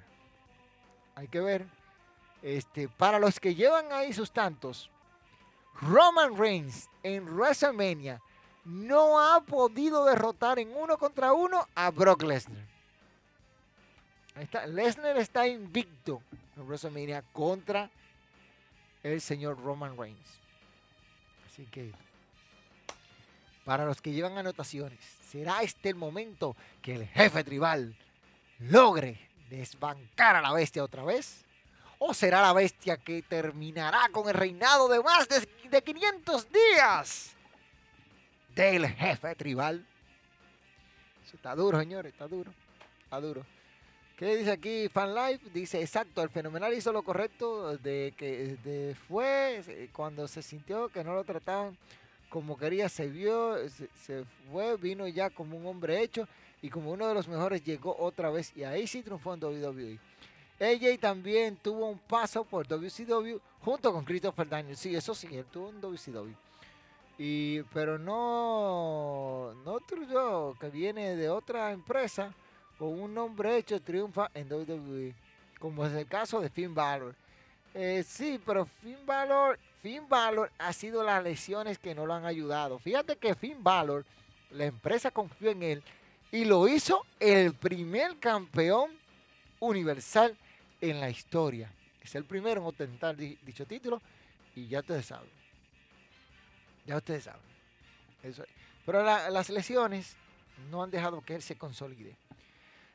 Hay que ver este, para los que llevan ahí sus tantos, Roman Reigns en WrestleMania no ha podido derrotar en uno contra uno a Brock Lesnar. está. Lesnar está invicto en WrestleMania contra el señor Roman Reigns. Así que, para los que llevan anotaciones, ¿será este el momento que el jefe tribal logre desbancar a la bestia otra vez? ¿O será la bestia que terminará con el reinado de más de, 500 días del jefe tribal? Eso está duro, señores, está duro, está duro. ¿Qué dice aquí Fan Life? Dice, exacto, el fenomenal hizo lo correcto de que fue cuando se sintió que no lo trataban como quería, se vio, se, fue, vino ya como un hombre hecho y como uno de los mejores llegó otra vez y ahí sí triunfó en WWE. AJ también tuvo un paso por WCW junto con Christopher Daniels. Sí, eso sí, él tuvo un WCW. Y, pero no, no Trudeau, que viene de otra empresa, con un nombre hecho, triunfa en WWE. Como es el caso de Finn Balor. Eh, sí, pero Finn Balor, Finn Balor ha sido las lesiones que no lo han ayudado. Fíjate que Finn Balor, la empresa confió en él y lo hizo el primer campeón universal en la historia. Es el primero en ostentar dicho título y ya ustedes saben. Ya ustedes saben. Pero las lesiones no han dejado que él se consolide.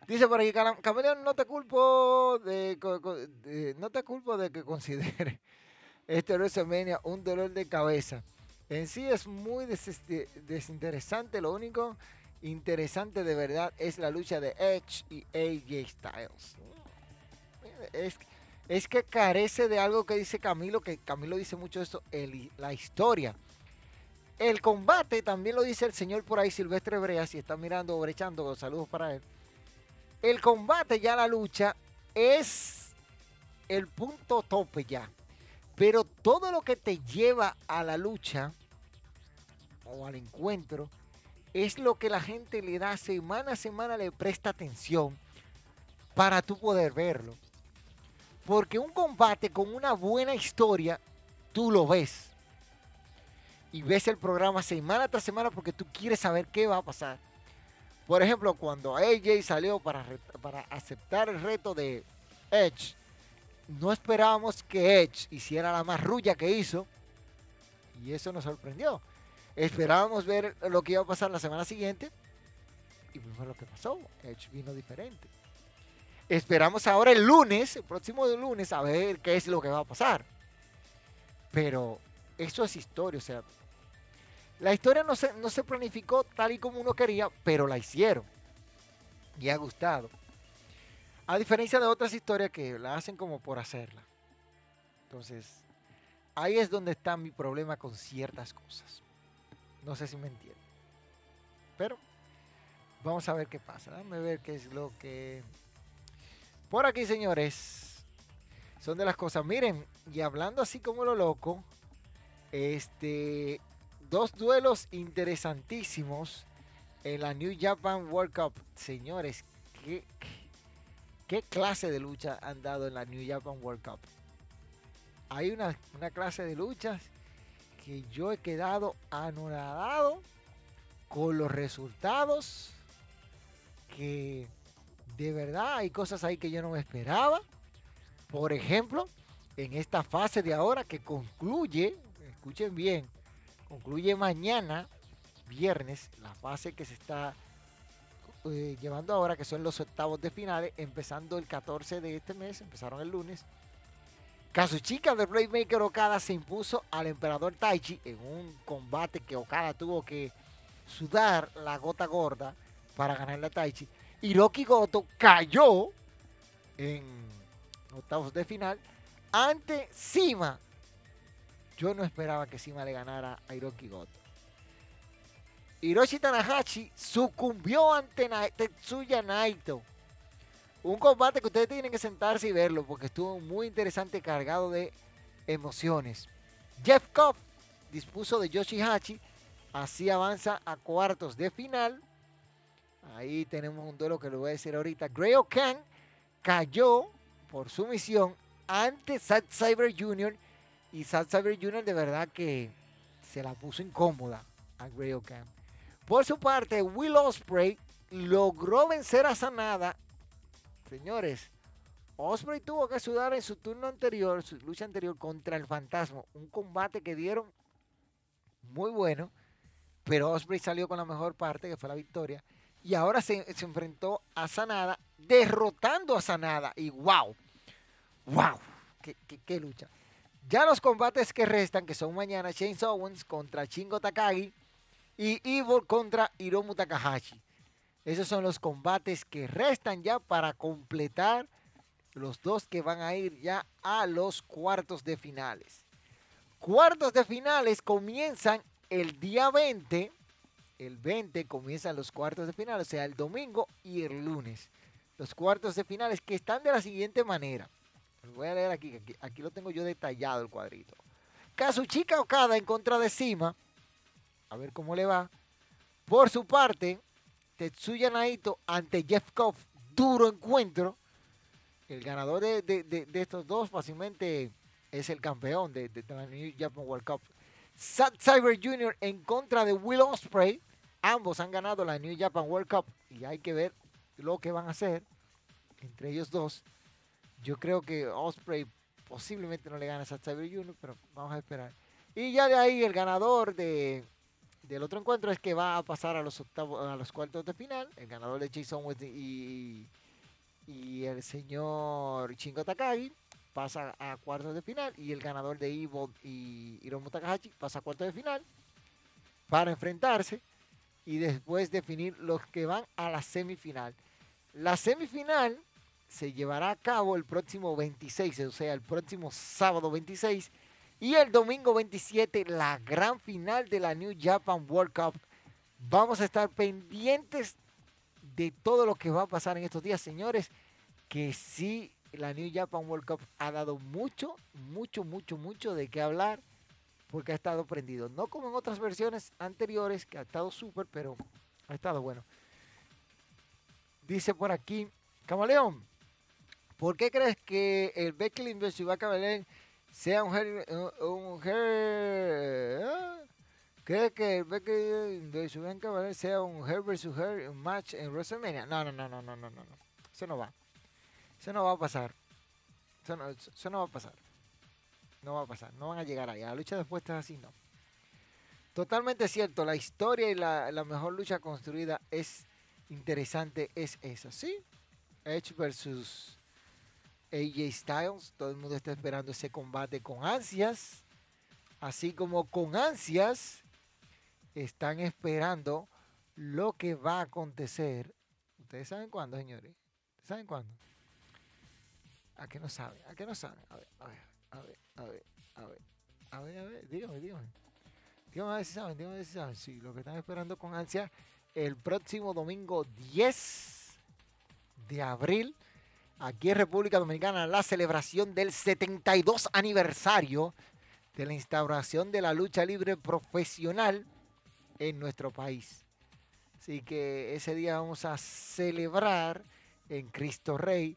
Dice por aquí, Camaleón, no te culpo de, no te culpo de que considere este WrestleMania un dolor de cabeza. En sí es muy desinteresante. Lo único interesante de verdad es la lucha de Edge y AJ Styles es, que carece de algo que dice Camilo, que Camilo dice mucho esto, la historia. El combate también lo dice el señor por ahí, Silvestre Brea, si está mirando o brechando, saludos para él. El combate, ya la lucha, es el punto tope ya. Pero todo lo que te lleva a la lucha o al encuentro es lo que la gente le da semana a semana, le presta atención para tú poder verlo. Porque un combate con una buena historia, tú lo ves. Y ves el programa semana tras semana porque tú quieres saber qué va a pasar. Por ejemplo, cuando AJ salió para, para aceptar el reto de Edge, no esperábamos que Edge hiciera la más rulla que hizo. Y eso nos sorprendió. Esperábamos ver lo que iba a pasar la semana siguiente. Y fue lo que pasó. Edge vino diferente. Esperamos ahora el lunes, el próximo lunes, a ver qué es lo que va a pasar. Pero eso es historia, o sea, la historia no se, no se planificó tal y como uno quería, pero la hicieron. Y ha gustado. A diferencia de otras historias que la hacen como por hacerla. Entonces, ahí es donde está mi problema con ciertas cosas. No sé si me entienden. Pero vamos a ver qué pasa. Déjame ver qué es lo que por aquí, señores, son de las cosas. Miren, y hablando así como lo loco, este, dos duelos interesantísimos en la New Japan World Cup. Señores, ¿qué, qué, clase de lucha han dado en la New Japan World Cup? Hay una, una clase de luchas que yo he quedado anonadado con los resultados que de verdad hay cosas ahí que yo no me esperaba. Por ejemplo, en esta fase de ahora que concluye, escuchen bien, concluye mañana, viernes, la fase que se está eh, llevando ahora, que son los octavos de finales, empezando el 14 de este mes, empezaron el lunes. Kazuchika de Rainmaker Okada se impuso al emperador Taichi en un combate que Okada tuvo que sudar la gota gorda para ganarle a Taichi. Hiroki Goto cayó en octavos de final ante Sima. Yo no esperaba que Sima le ganara a Hiroki Goto. Hiroshi Tanahashi sucumbió ante Tetsuya Naito. Un combate que ustedes tienen que sentarse y verlo porque estuvo muy interesante, cargado de emociones. Jeff Cobb dispuso de Yoshihachi, así avanza a cuartos de final. Ahí tenemos un duelo que lo voy a decir ahorita. Gray O'Kan cayó por su misión ante Sad Cyber Jr. Y Sad Cyber Jr. de verdad que se la puso incómoda a Gray O'Kan. Por su parte, Will Osprey logró vencer a Sanada. Señores, Osprey tuvo que sudar en su turno anterior, su lucha anterior contra el Fantasma. Un combate que dieron muy bueno, pero Osprey salió con la mejor parte, que fue la victoria. Y ahora se, enfrentó a Sanada, derrotando a Sanada. Y wow, wow, qué, lucha. Ya los combates que restan, que son mañana, Shane Owens contra Shingo Takagi y Evil contra Hiromu Takahashi. Esos son los combates que restan ya para completar los dos que van a ir ya a los cuartos de finales. Cuartos de finales comienzan el día 20. El 20 comienzan los cuartos de finales, o sea, el domingo y el lunes. Los cuartos de finales que están de la siguiente manera. voy a leer aquí, aquí, aquí lo tengo yo detallado el cuadrito. Kazuchika Okada en contra de Sima a ver cómo le va. Por su parte, Tetsuya Naito ante Jeff Koff, duro encuentro. El ganador de, estos dos fácilmente es el campeón de, la New Japan World Cup. Cyber Jr. en contra de Will Osprey. Ambos han ganado la New Japan World Cup y hay que ver lo que van a hacer entre ellos dos. Yo creo que Osprey posiblemente no le gane a Cyber Jr., pero vamos a esperar. Y ya de ahí el ganador de del otro encuentro es que va a pasar a los octavos, a los cuartos de final, el ganador de Jason West y, y el señor Shingo Takagi pasa a cuartos de final y el ganador de Evil y Hiromu Takahashi pasa a cuartos de final para enfrentarse y después definir los que van a la semifinal. La semifinal se llevará a cabo el próximo 26, o sea, el próximo sábado 26 y el domingo 27, la gran final de la New Japan World Cup. Vamos a estar pendientes de todo lo que va a pasar en estos días, señores. Que sí, la New Japan World Cup ha dado mucho, mucho, mucho, mucho de qué hablar. Porque ha estado prendido. No como en otras versiones anteriores, que ha estado súper, pero ha estado bueno. Dice por aquí, Camaleón, ¿por qué crees que el Becky Lynch. Ibaka sea un Her, un ¿eh? ¿Cree que Becky de su sea un Her versus Her match en WrestleMania? No, no, no, no, no, no, no. Eso no va. Eso no va a pasar. Eso no, eso no va a pasar. No va a pasar. No van a llegar ahí. La lucha después está así, no. Totalmente cierto. La historia y la, la mejor lucha construida es interesante. Es esa, ¿sí? Edge versus AJ Styles. Todo el mundo está esperando ese combate con ansias. Así como con ansias están esperando lo que va a acontecer. ¿Ustedes saben cuándo, señores? ¿Saben cuándo? ¿A qué no saben? ¿A qué no saben? A ver, a ver, a ver, a ver, a ver, a ver, a ver, dígame, dígame. Dígame a ver si saben, dígame a ver si saben. Sí, lo que están esperando con ansia el próximo domingo 10 de abril aquí en República Dominicana la celebración del 72 aniversario de la instauración de la lucha libre profesional en nuestro país. Así que ese día vamos a celebrar en Cristo Rey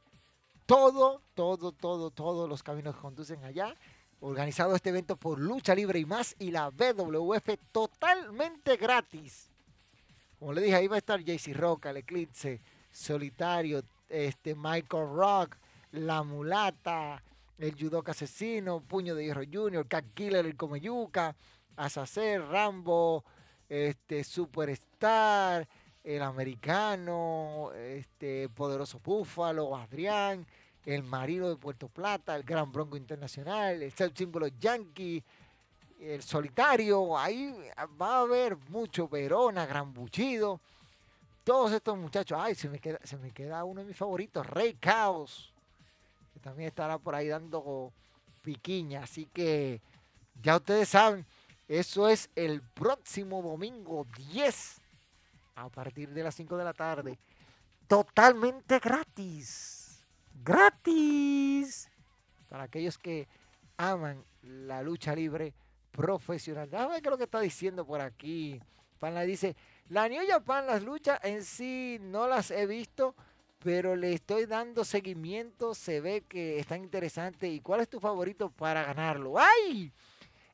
todo, todo, todo, todos los caminos que conducen allá. Organizado este evento por Lucha Libre y más y la WWF totalmente gratis. Como le dije, ahí va a estar JC Roca, el Eclipse, Solitario, este Michael Rock, La Mulata, el Judoka Asesino, Puño de Hierro Junior, Cat Killer, el Comeyuca, Asacer, Rambo, este Superstar, el Americano, este Poderoso Búfalo, Adrián, el Marino de Puerto Plata, el Gran Bronco Internacional, el símbolo Yankee, el Solitario, ahí va a haber mucho Verona, Gran Buchido, todos estos muchachos, ay, se me queda, se me queda uno de mis favoritos, Rey Caos, que también estará por ahí dando piquiña, así que ya ustedes saben, eso es el próximo domingo 10 a partir de las 5 de la tarde. Totalmente gratis. Gratis. Para aquellos que aman la lucha libre profesional. Déjame ver qué es lo que está diciendo por aquí. Panla dice, la New Japan, las luchas en sí no las he visto, pero le estoy dando seguimiento. Se ve que están interesantes. ¿Y cuál es tu favorito para ganarlo? ¡Ay!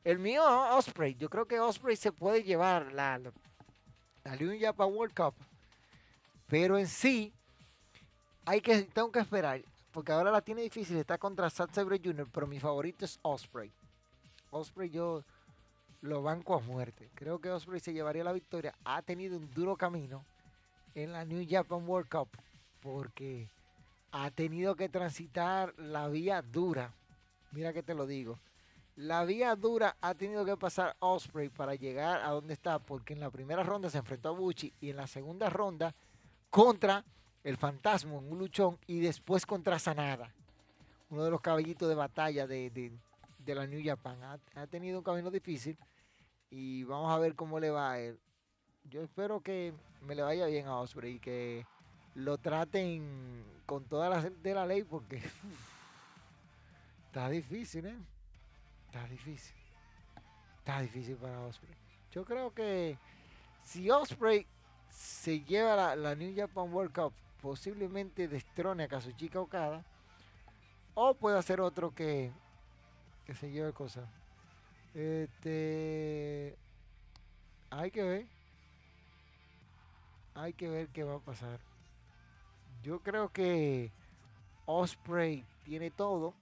El mío, Osprey. Yo creo que Osprey se puede llevar la, la New Japan World Cup. Pero en sí, hay que, tengo que esperar. Porque ahora la tiene difícil. Está contra Zack Jr. Pero mi favorito es Osprey. Osprey yo lo banco a muerte. Creo que Osprey se llevaría la victoria. Ha tenido un duro camino en la New Japan World Cup. Porque ha tenido que transitar la vía dura. Mira que te lo digo. La vía dura ha tenido que pasar Osprey para llegar a donde está, porque en la primera ronda se enfrentó a Bucci y en la segunda ronda contra el Fantasma en un luchón y después contra Sanada, uno de los caballitos de batalla de, la New Japan. Ha, tenido un camino difícil y vamos a ver cómo le va a él. Yo espero que me le vaya bien a Osprey y que lo traten con todas las de la ley porque está difícil, ¿eh? Está difícil. Está difícil para Osprey. Yo creo que si Osprey se lleva la, New Japan World Cup, posiblemente destrone a Kazuchika Okada. O puede hacer otro que, que se lleve cosas. Este. Hay que ver. Hay que ver qué va a pasar. Yo creo que Osprey tiene todo.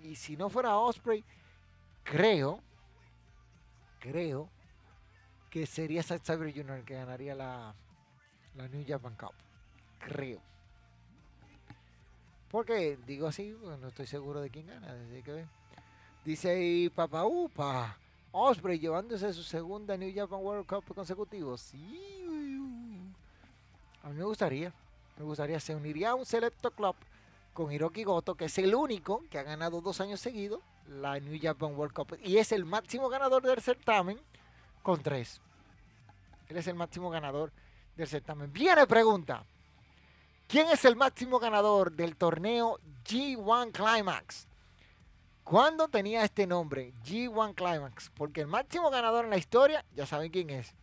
Y si no fuera Osprey, creo, creo que sería Zack Sabre Jr. el que ganaría la, New Japan Cup. Creo. Porque digo así, no estoy seguro de quién gana. Desde que Dice ahí Papa Upa. Osprey llevándose su segunda New Japan World Cup consecutivo. A mí me gustaría. Me gustaría. Se uniría a un selecto club con Hiroki Goto, que es el único que ha ganado dos años seguidos la New Japan World Cup y es el máximo ganador del certamen con tres. Él es el máximo ganador del certamen. Viene pregunta. ¿Quién es el máximo ganador del torneo G1 Climax? ¿Cuándo tenía este nombre? G1 Climax. Porque el máximo ganador en la historia, ya saben quién es.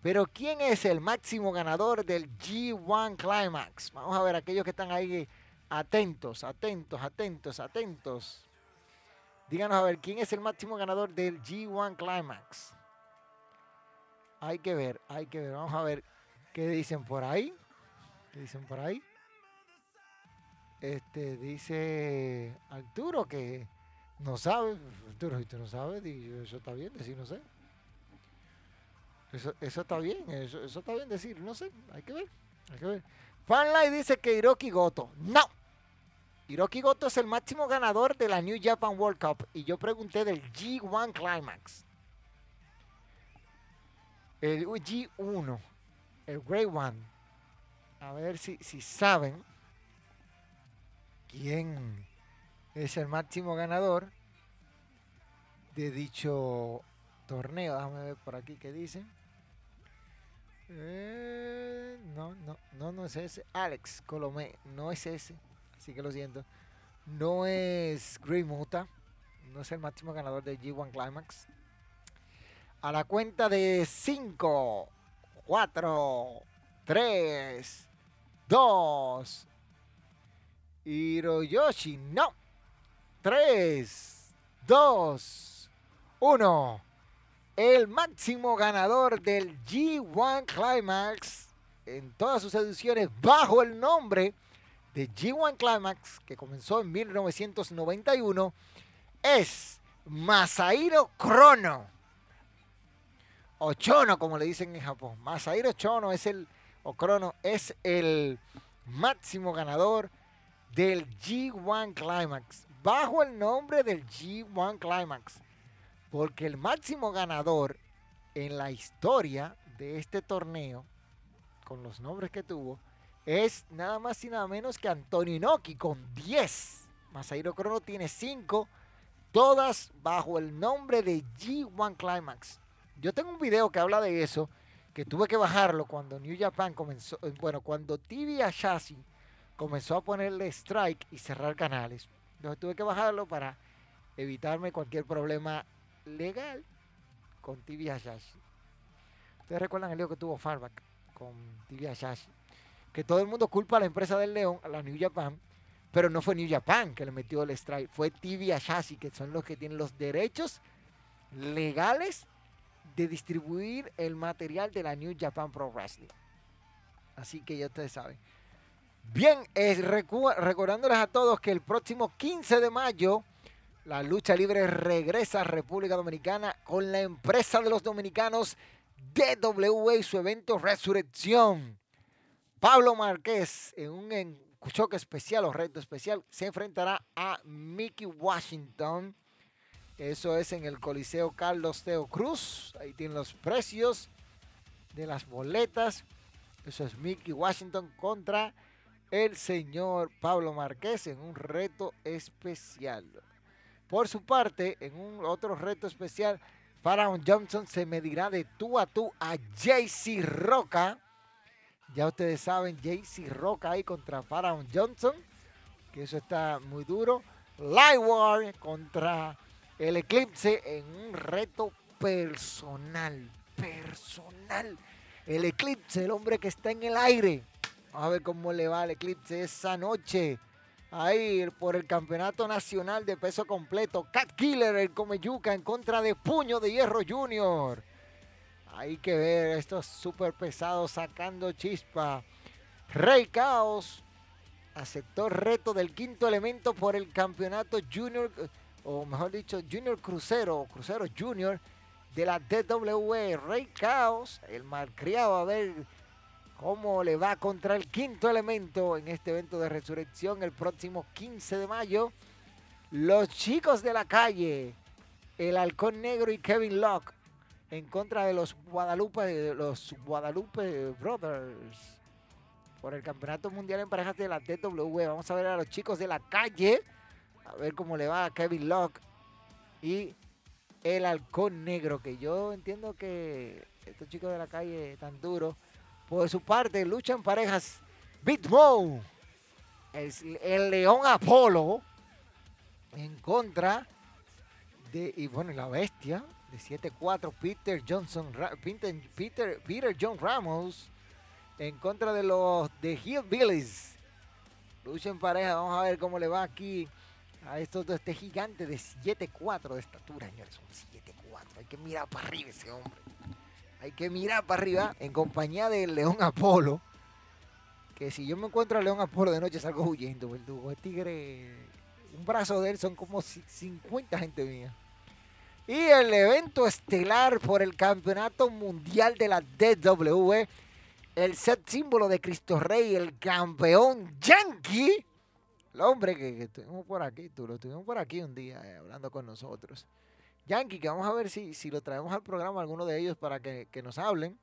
Pero ¿quién es el máximo ganador del G1 Climax? Vamos a ver aquellos que están ahí atentos, atentos, atentos, atentos. Díganos a ver, ¿quién es el máximo ganador del G1 Climax? Hay que ver, hay que ver. Vamos a ver qué dicen por ahí. ¿Qué dicen por ahí? Este dice Arturo que no sabe. Si tú no sabes, eso está bien decir, no sé. Eso, está bien, eso, eso, está bien decir, no sé, hay que ver, hay que ver. Fanlight dice que Hiroki Goto. No, Hiroki Goto es el máximo ganador de la New Japan World Cup y yo pregunté del G1 Climax. El G1, el Grey One. A ver si, si saben quién es el máximo ganador de dicho torneo. Déjame ver por aquí qué dice. Eh, no, no, no, no es ese. Alex Colomé, no es ese así que lo siento. No es Grey Muta, no es el máximo ganador de G1 Climax. A la cuenta de 5, 4, 3, 2. Hiroyoshi, no. 3, 2, 1. el máximo ganador del G1 Climax en todas sus ediciones bajo el nombre de G1 Climax, que comenzó en 1991, es Masahiro Krono. O Chono, como le dicen en Japón. Masahiro Chono es el, o Krono, es el máximo ganador del G1 Climax, bajo el nombre del G1 Climax, porque el máximo ganador en la historia de este torneo, con los nombres que tuvo, es nada más y nada menos que Antonio Inoki con 10. Masahiro Crono tiene 5, todas bajo el nombre de G1 Climax. Yo tengo un video que habla de eso, que tuve que bajarlo cuando New Japan comenzó, eh, bueno, cuando TV Ashashi comenzó a ponerle strike y cerrar canales. Entonces tuve que bajarlo para evitarme cualquier problema legal con TV Ashashi. Ustedes recuerdan el lío que tuvo Farback con TV Ashashi que todo el mundo culpa a la empresa del León, a la New Japan, pero no fue New Japan que le metió el strike, fue TV Ashashi, que son los que tienen los derechos legales de distribuir el material de la New Japan Pro Wrestling. Así que ya ustedes saben. Bien, es recordándoles a todos que el próximo 15 de mayo la lucha libre regresa a República Dominicana con la empresa de los dominicanos DWA y su evento Resurrección. Pablo Márquez en un choque especial o reto especial se enfrentará a Mickey Washington. Eso es en el Coliseo Carlos Teo Cruz. Ahí tienen los precios de las boletas. Eso es Mickey Washington contra el señor Pablo Márquez en un reto especial. Por su parte, en un otro reto especial, Pharaoh Johnson se medirá de tú a tú a JC Roca ya ustedes saben, JC Roca ahí contra Pharaoh Johnson, que eso está muy duro. Lightwar contra el Eclipse en un reto personal, personal. El Eclipse, el hombre que está en el aire. Vamos a ver cómo le va al Eclipse esa noche. Ahí por el campeonato nacional de peso completo. Cat Killer, el Comeyuca en contra de Puño de Hierro Junior. Hay que ver estos super pesados sacando chispa. Rey Caos aceptó reto del quinto elemento por el campeonato junior, o mejor dicho, junior crucero, crucero junior de la DWE. Rey Caos, el malcriado, a ver cómo le va contra el quinto elemento en este evento de resurrección el próximo 15 de mayo. Los chicos de la calle, el halcón negro y Kevin Locke en contra de los Guadalupe, los Guadalupe Brothers por el Campeonato Mundial en Parejas de la DW. Vamos a ver a los chicos de la calle, a ver cómo le va a Kevin Locke y el Halcón Negro, que yo entiendo que estos chicos de la calle tan duros. Por su parte, luchan parejas Bitmo, el, el León Apolo, en contra de, y bueno, la bestia, de 7-4 Peter Johnson, Peter, Peter, John Ramos en contra de los de Hillbillies. Lucha en pareja, vamos a ver cómo le va aquí a estos dos, este gigante de 7-4 de estatura, señores, son 7-4. Hay que mirar para arriba ese hombre. Hay que mirar para arriba en compañía del León Apolo. Que si yo me encuentro a León Apolo de noche salgo huyendo, verdugo. El tigre, un brazo de él son como 50 gente mía. Y el evento estelar por el Campeonato Mundial de la DW, el set símbolo de Cristo Rey, el campeón Yankee. El hombre que, tuvimos por aquí, tú lo tuvimos por aquí un día eh, hablando con nosotros. Yankee, que vamos a ver si, si lo traemos al programa, alguno de ellos, para que, que nos hablen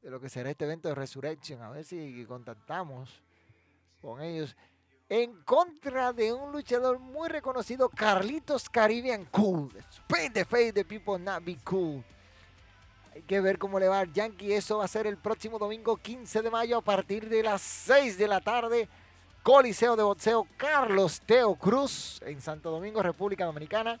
de lo que será este evento de Resurrection. A ver si contactamos con ellos en contra de un luchador muy reconocido, Carlitos Caribbean Cool. Pain the face the people not be cool. Hay que ver cómo le va al Yankee. Eso va a ser el próximo domingo 15 de mayo a partir de las 6 de la tarde. Coliseo de boxeo Carlos Teo Cruz en Santo Domingo, República Dominicana.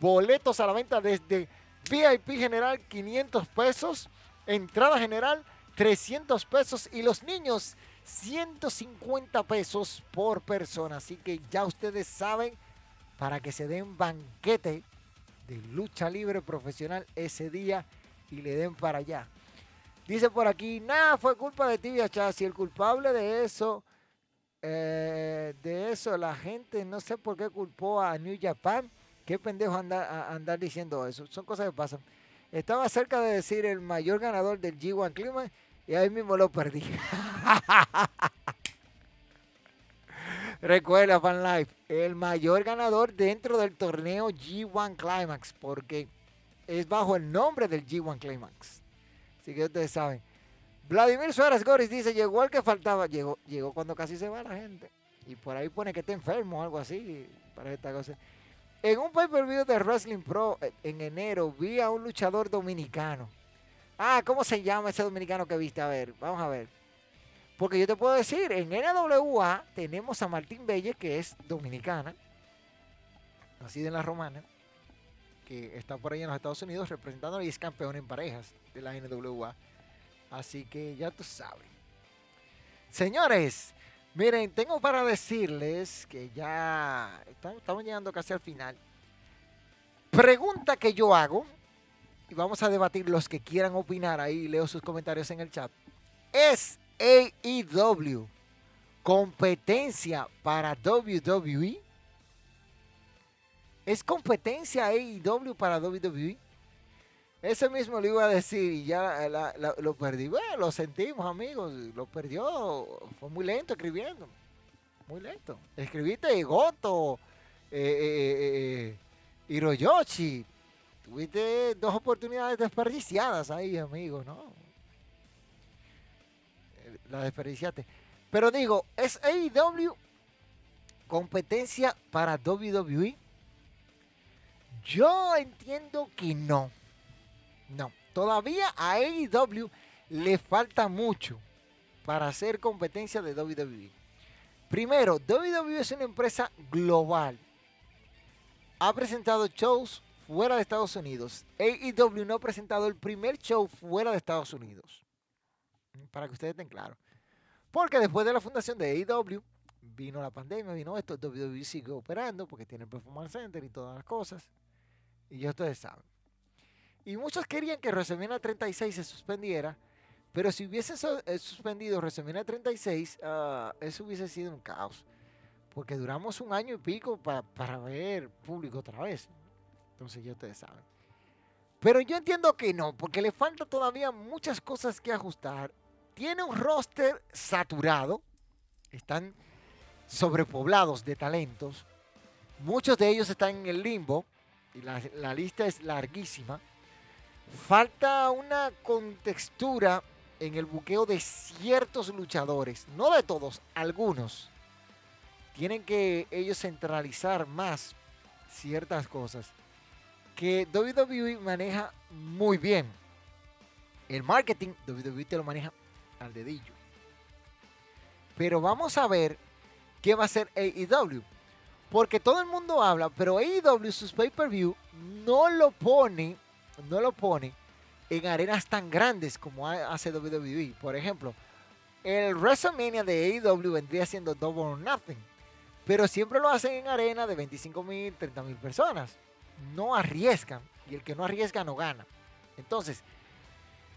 Boletos a la venta desde VIP general 500 pesos, entrada general 300 pesos y los niños 150 pesos por persona. Así que ya ustedes saben, para que se den banquete de lucha libre profesional ese día y le den para allá. Dice por aquí, nada, fue culpa de Tibia Chas. Y el culpable de eso, eh, de eso, la gente no sé por qué culpó a New Japan. Qué pendejo andar, andar diciendo eso. Son cosas que pasan. Estaba cerca de decir el mayor ganador del G1 Climax y ahí mismo lo perdí. Recuerda, Fan Life, el mayor ganador dentro del torneo G1 Climax, porque es bajo el nombre del G1 Climax. Así que ustedes saben. Vladimir Suárez Goris dice, llegó el que faltaba. Llegó, llegó cuando casi se va la gente. Y por ahí pone que está enfermo o algo así. Para esta cosa. En un pay-per-view de Wrestling Pro eh, en enero vi a un luchador dominicano. Ah, ¿cómo se llama ese dominicano que viste? A ver, vamos a ver. Porque yo te puedo decir, en NWA tenemos a Martín Belle, que es dominicana, nacida en la Romana que está por ahí en los Estados Unidos representando y es campeón en parejas de la NWA. Así que ya tú sabes. Señores, miren, tengo para decirles que ya estamos llegando casi al final. Pregunta que yo hago, y vamos a debatir los que quieran opinar ahí, leo sus comentarios en el chat. ¿Es AEW competencia para WWE? ¿Es competencia AEW para WWE? Ese mismo le iba a decir y ya lo perdí. Bueno, lo sentimos, amigos. Lo perdió. Fue muy lento escribiendo. Muy lento. Escribiste Goto, eh, eh, eh, Hiroyoshi. Tuviste dos oportunidades desperdiciadas ahí, amigos, ¿no? La desperdiciaste. Pero digo, ¿es AEW competencia para WWE? Yo entiendo que no. No. Todavía a AEW le falta mucho para hacer competencia de WWE. Primero, WWE es una empresa global. Ha presentado shows fuera de Estados Unidos. AEW no ha presentado el primer show fuera de Estados Unidos. Para que ustedes estén claros. Porque después de la fundación de AEW, vino la pandemia, vino esto, WWE sigue operando porque tiene el Performance Center y todas las cosas. Y ya ustedes saben. Y muchos querían que WrestleMania 36 se suspendiera, pero si hubiese eh, suspendido WrestleMania 36, ah, eso hubiese sido un caos. Porque duramos un año y pico para ver público otra vez. Entonces ya ustedes saben. Pero yo entiendo que no, porque le falta todavía muchas cosas que ajustar. Tiene un roster saturado. Están sobrepoblados de talentos. Muchos de ellos están en el limbo la, lista es larguísima, falta una contextura en el buqueo de ciertos luchadores, no de todos, algunos. Tienen que ellos centralizar más ciertas cosas que WWE maneja muy bien. El marketing, WWE te lo maneja al dedillo. Pero vamos a ver qué va a hacer AEW. Porque todo el mundo habla, pero AEW sus pay-per-view no lo pone, no lo pone en arenas tan grandes como hace WWE. Por ejemplo, el WrestleMania de AEW vendría siendo Double or Nothing. Pero siempre lo hacen en arena de 25 mil, 30 mil personas. No arriesgan. Y el que no arriesga no gana. Entonces,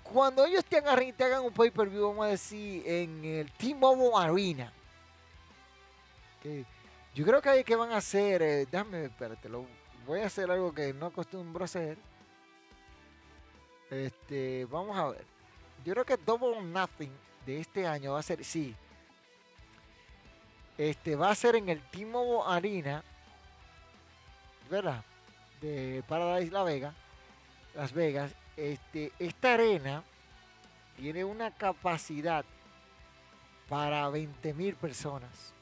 cuando ellos te te hagan un pay-per-view, vamos a decir, en el T-Mobile Arena. Que yo creo que hay que van a hacer, eh, déjame, espérate, lo, voy a hacer algo que no acostumbro hacer. Este, vamos a ver. Yo creo que Double Nothing de este año va a ser, sí. Este va a ser en el Timo Arena, ¿verdad? De Paradise La Vega, Las Vegas. Este, esta arena tiene una capacidad para 20 mil personas.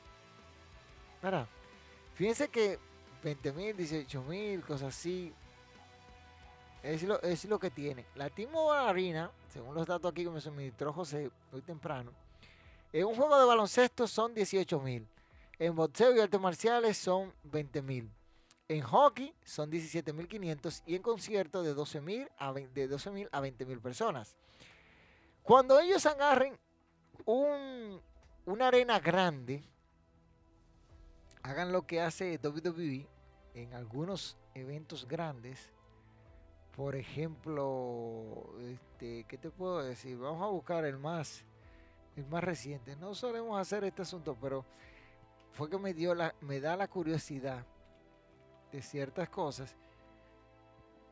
Fíjense que 20 mil, 18 mil, cosas así. Es lo, es lo que tiene. La Team Arena, según los datos aquí que me suministró José hoy temprano, en un juego de baloncesto son 18 mil. En boxeo y artes marciales son 20 mil. En hockey son 17.500 y en concierto de 12.000 a, de 12 a 20.000 personas. Cuando ellos agarren un, una arena grande, hagan lo que hace WWE en algunos eventos grandes por ejemplo, este, ¿qué te puedo decir? Vamos a buscar el más, el más reciente. No solemos hacer este asunto, pero fue que me dio la, me da la curiosidad de ciertas cosas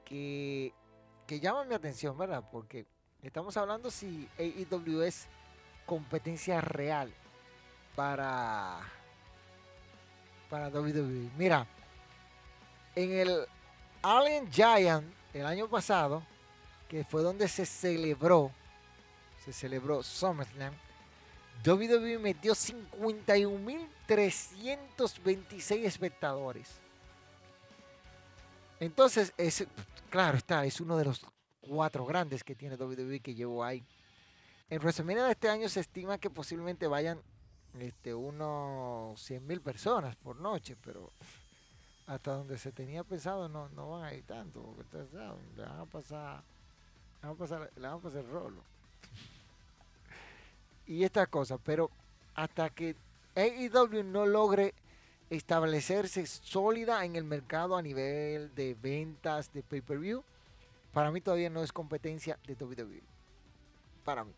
que, que llaman mi atención, ¿verdad? Porque estamos hablando si AEW es competencia real para, para WWE. Mira, en el Alien Giant el año pasado, que fue donde se celebró, se celebró SummerSlam, WWE metió 51.326 espectadores. Entonces, es, claro está, es uno de los cuatro grandes que tiene WWE que llevó ahí. En WrestleMania de este año se estima que posiblemente vayan este, unos 100.000 personas por noche, pero hasta donde se tenía pensado no, no van a ir tanto, le van a pasar, le van a pasar, le van a pasar rolo. y estas cosas, pero hasta que AEW no logre establecerse sólida en el mercado a nivel de ventas de pay-per-view, para mí todavía no es competencia de WWE. Para mí.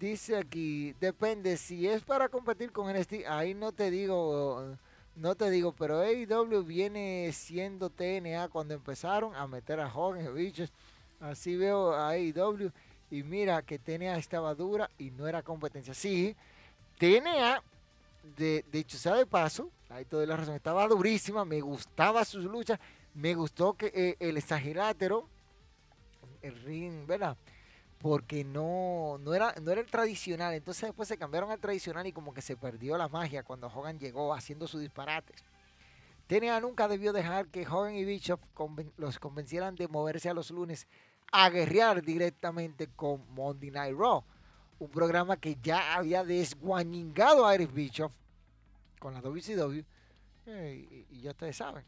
Dice aquí, depende, si es para competir con NXT, ahí no te digo no te digo, pero AEW viene siendo TNA cuando empezaron a meter a jóvenes bichos. Así veo a AEW y mira que TNA estaba dura y no era competencia. Sí, TNA, de, hecho sea de paso, ahí toda la razón, estaba durísima, me gustaba sus luchas, me gustó que eh, el exagerátero, el ring, ¿verdad? Porque no, no, era, no era el tradicional. Entonces después se cambiaron al tradicional y como que se perdió la magia cuando Hogan llegó haciendo sus disparates. TNA nunca debió dejar que Hogan y Bishop los convencieran de moverse a los lunes a guerrear directamente con Monday Night Raw. Un programa que ya había desguañingado a Eric Bishop con la WCW. Eh, y ya ustedes saben.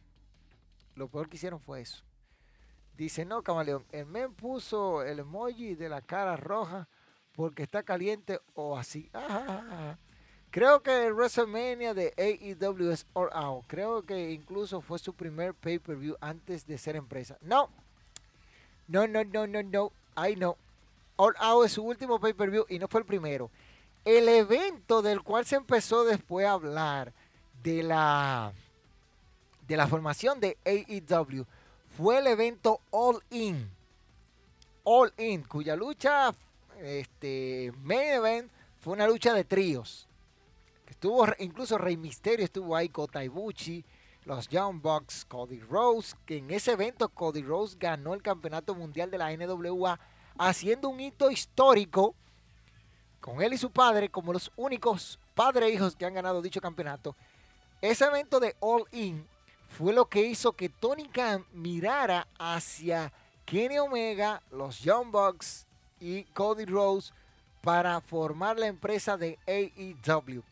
Lo peor que hicieron fue eso. Dice, no, camaleón, el men puso el emoji de la cara roja porque está caliente o así. Creo que el WrestleMania de AEW es All Out. Creo que incluso fue su primer pay-per-view antes de ser empresa. No. No, no, no, no, no. Ay, no. All Out es su último pay-per-view y no fue el primero. El evento del cual se empezó después a hablar de la, de la formación de AEW fue el evento All In. All In, cuya lucha, este, main event, fue una lucha de tríos. Estuvo, incluso Rey Misterio estuvo ahí, Kota Ibushi, los Young Bucks, Cody Rose, que en ese evento Cody Rose ganó el campeonato mundial de la NWA, haciendo un hito histórico con él y su padre como los únicos padre e hijos que han ganado dicho campeonato. Ese evento de All In fue lo que hizo que Tony Khan mirara hacia Kenny Omega, los Young Bucks y Cody Rose para formar la empresa de AEW,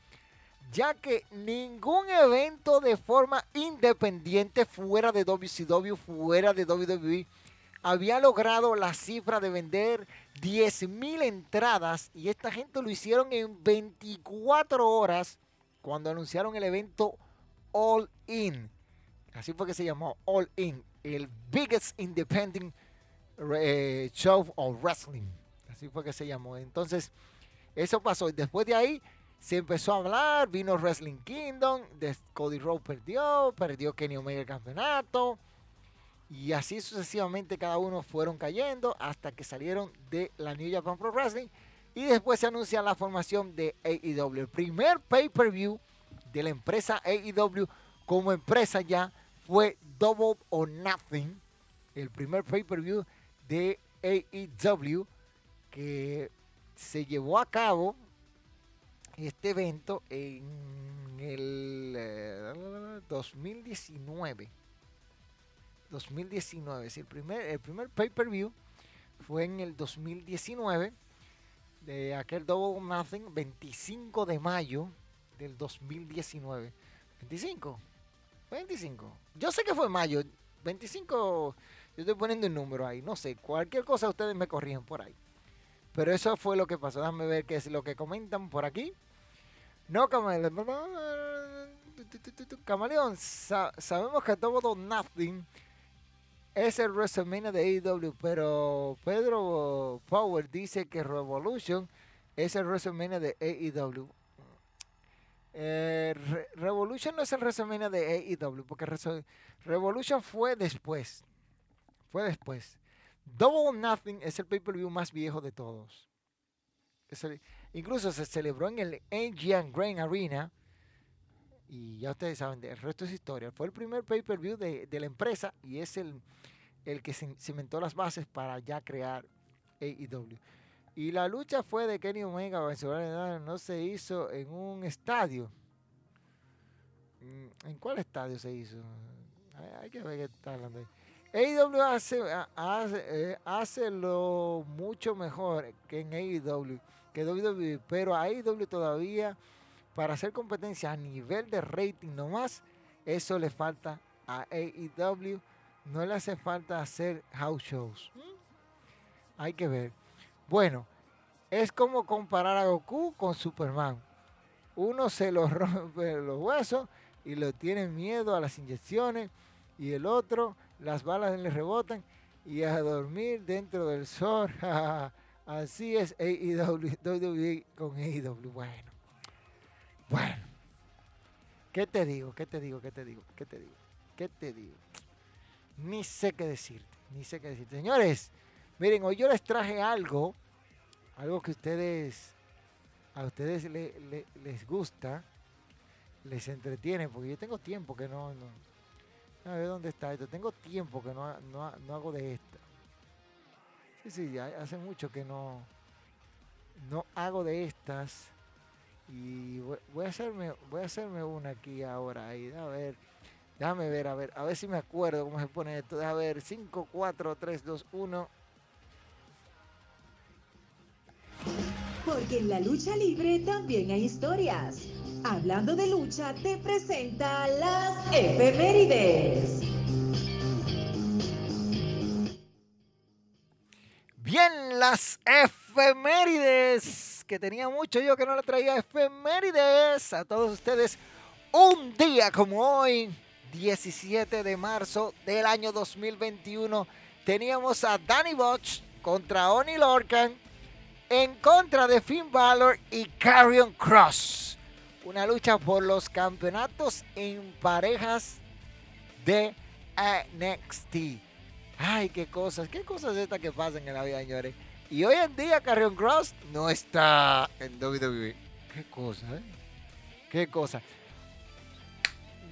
ya que ningún evento de forma independiente fuera de WCW, fuera de WWE, había logrado la cifra de vender 10.000 entradas y esta gente lo hicieron en 24 horas cuando anunciaron el evento All In. Así fue que se llamó All In, el biggest independent eh, show of wrestling. Así fue que se llamó. Entonces, eso pasó. Y después de ahí se empezó a hablar, vino Wrestling Kingdom, Cody Rhodes perdió, perdió Kenny Omega el campeonato. Y así sucesivamente cada uno fueron cayendo hasta que salieron de la New Japan Pro Wrestling. Y después se anuncia la formación de AEW. El primer pay-per-view de la empresa AEW como empresa ya fue Double or Nothing, el primer pay-per-view de AEW que se llevó a cabo este evento en el 2019. Eh, 2019, es el primer, el primer pay-per-view fue en el 2019 de aquel Double Nothing, 25 de mayo del 2019. 25, 25. Yo sé que fue mayo. 25, yo estoy poniendo un número ahí. No sé, cualquier cosa ustedes me corrigen por ahí. Pero eso fue lo que pasó. Déjame ver qué es lo que comentan por aquí. No, Camaleón. Camaleón, sabemos que todo Nothing es el WrestleMania de AEW, pero Pedro Power dice que Revolution es el WrestleMania de AEW. Eh, Revolution no es el WrestleMania de AEW, porque Revolution fue después. Fue después. Double Nothing es el pay-per-view más viejo de todos. incluso se celebró en el NGN Grain Arena. Y ya ustedes saben, el resto es historia. Fue el primer pay-per-view de, la empresa y es el, el que cimentó las bases para ya crear AEW. Y la lucha fue de Kenny Omega, no se hizo en un estadio. Mm, ¿En cuál estadio se hizo? Hay que ver qué está hablando ahí. AEW hace, hace, eh, hace, lo mucho mejor que en AEW, que WWE, pero a AEW todavía para hacer competencia a nivel de rating nomás, eso le falta a AEW, no le hace falta hacer house shows. Hay que ver. Bueno, es como comparar a Goku con Superman. Uno se lo rompe los huesos y le tiene miedo a las inyecciones y el otro las balas le rebotan y a dormir dentro del sol. Así es AEW, WWE con AEW. Bueno, bueno. ¿Qué te digo? ¿Qué te digo? ¿Qué te digo? ¿Qué te digo? ¿Qué te digo? Ni sé qué decirte, ni sé qué decirte. Señores, miren, hoy yo les traje algo, algo que ustedes, a ustedes les gusta, les entretiene, porque yo tengo tiempo que no a ver dónde está esto. Tengo tiempo que no, no, hago de esta. Sí, sí, hace mucho que no, no hago de estas. Y voy, a hacerme, voy a hacerme una aquí ahora. Ahí, a ver, déjame ver, a ver, a ver si me acuerdo cómo se pone esto. Déjame ver, 5, 4, 3, 2, 1. Porque en la lucha libre también hay historias Hablando de lucha, te presenta las efemérides. Bien, las efemérides. Que tenía mucho yo que no le traía efemérides a todos ustedes. Un día como hoy, 17 de marzo del año 2021, teníamos a Danny Botch contra Oni Lorcan en contra de Finn Balor y Carrion Cross una lucha por los campeonatos en parejas de NXT. Ay, qué cosas, qué cosas estas que pasan en la vida, señores. Y hoy en día Carrion Cross no está en WWE. Qué cosa, ¿eh? Qué cosa.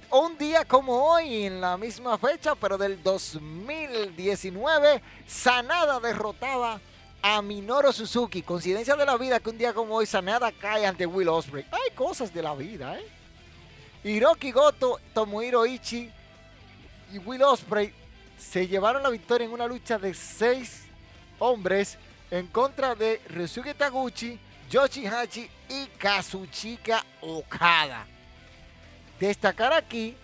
Un día como hoy, en la misma fecha, pero del 2019, Sanada derrotaba Minoru Suzuki. Coincidencia de la vida que un día como hoy Sanada cae ante Will Ospreay. Hay cosas de la vida, ¿eh? Hiroki Goto, Tomohiro Ichi y Will Ospreay se llevaron la victoria en una lucha de seis hombres en contra de Ryusuke Taguchi, Yoshihachi y Kazuchika Okada. Destacar aquí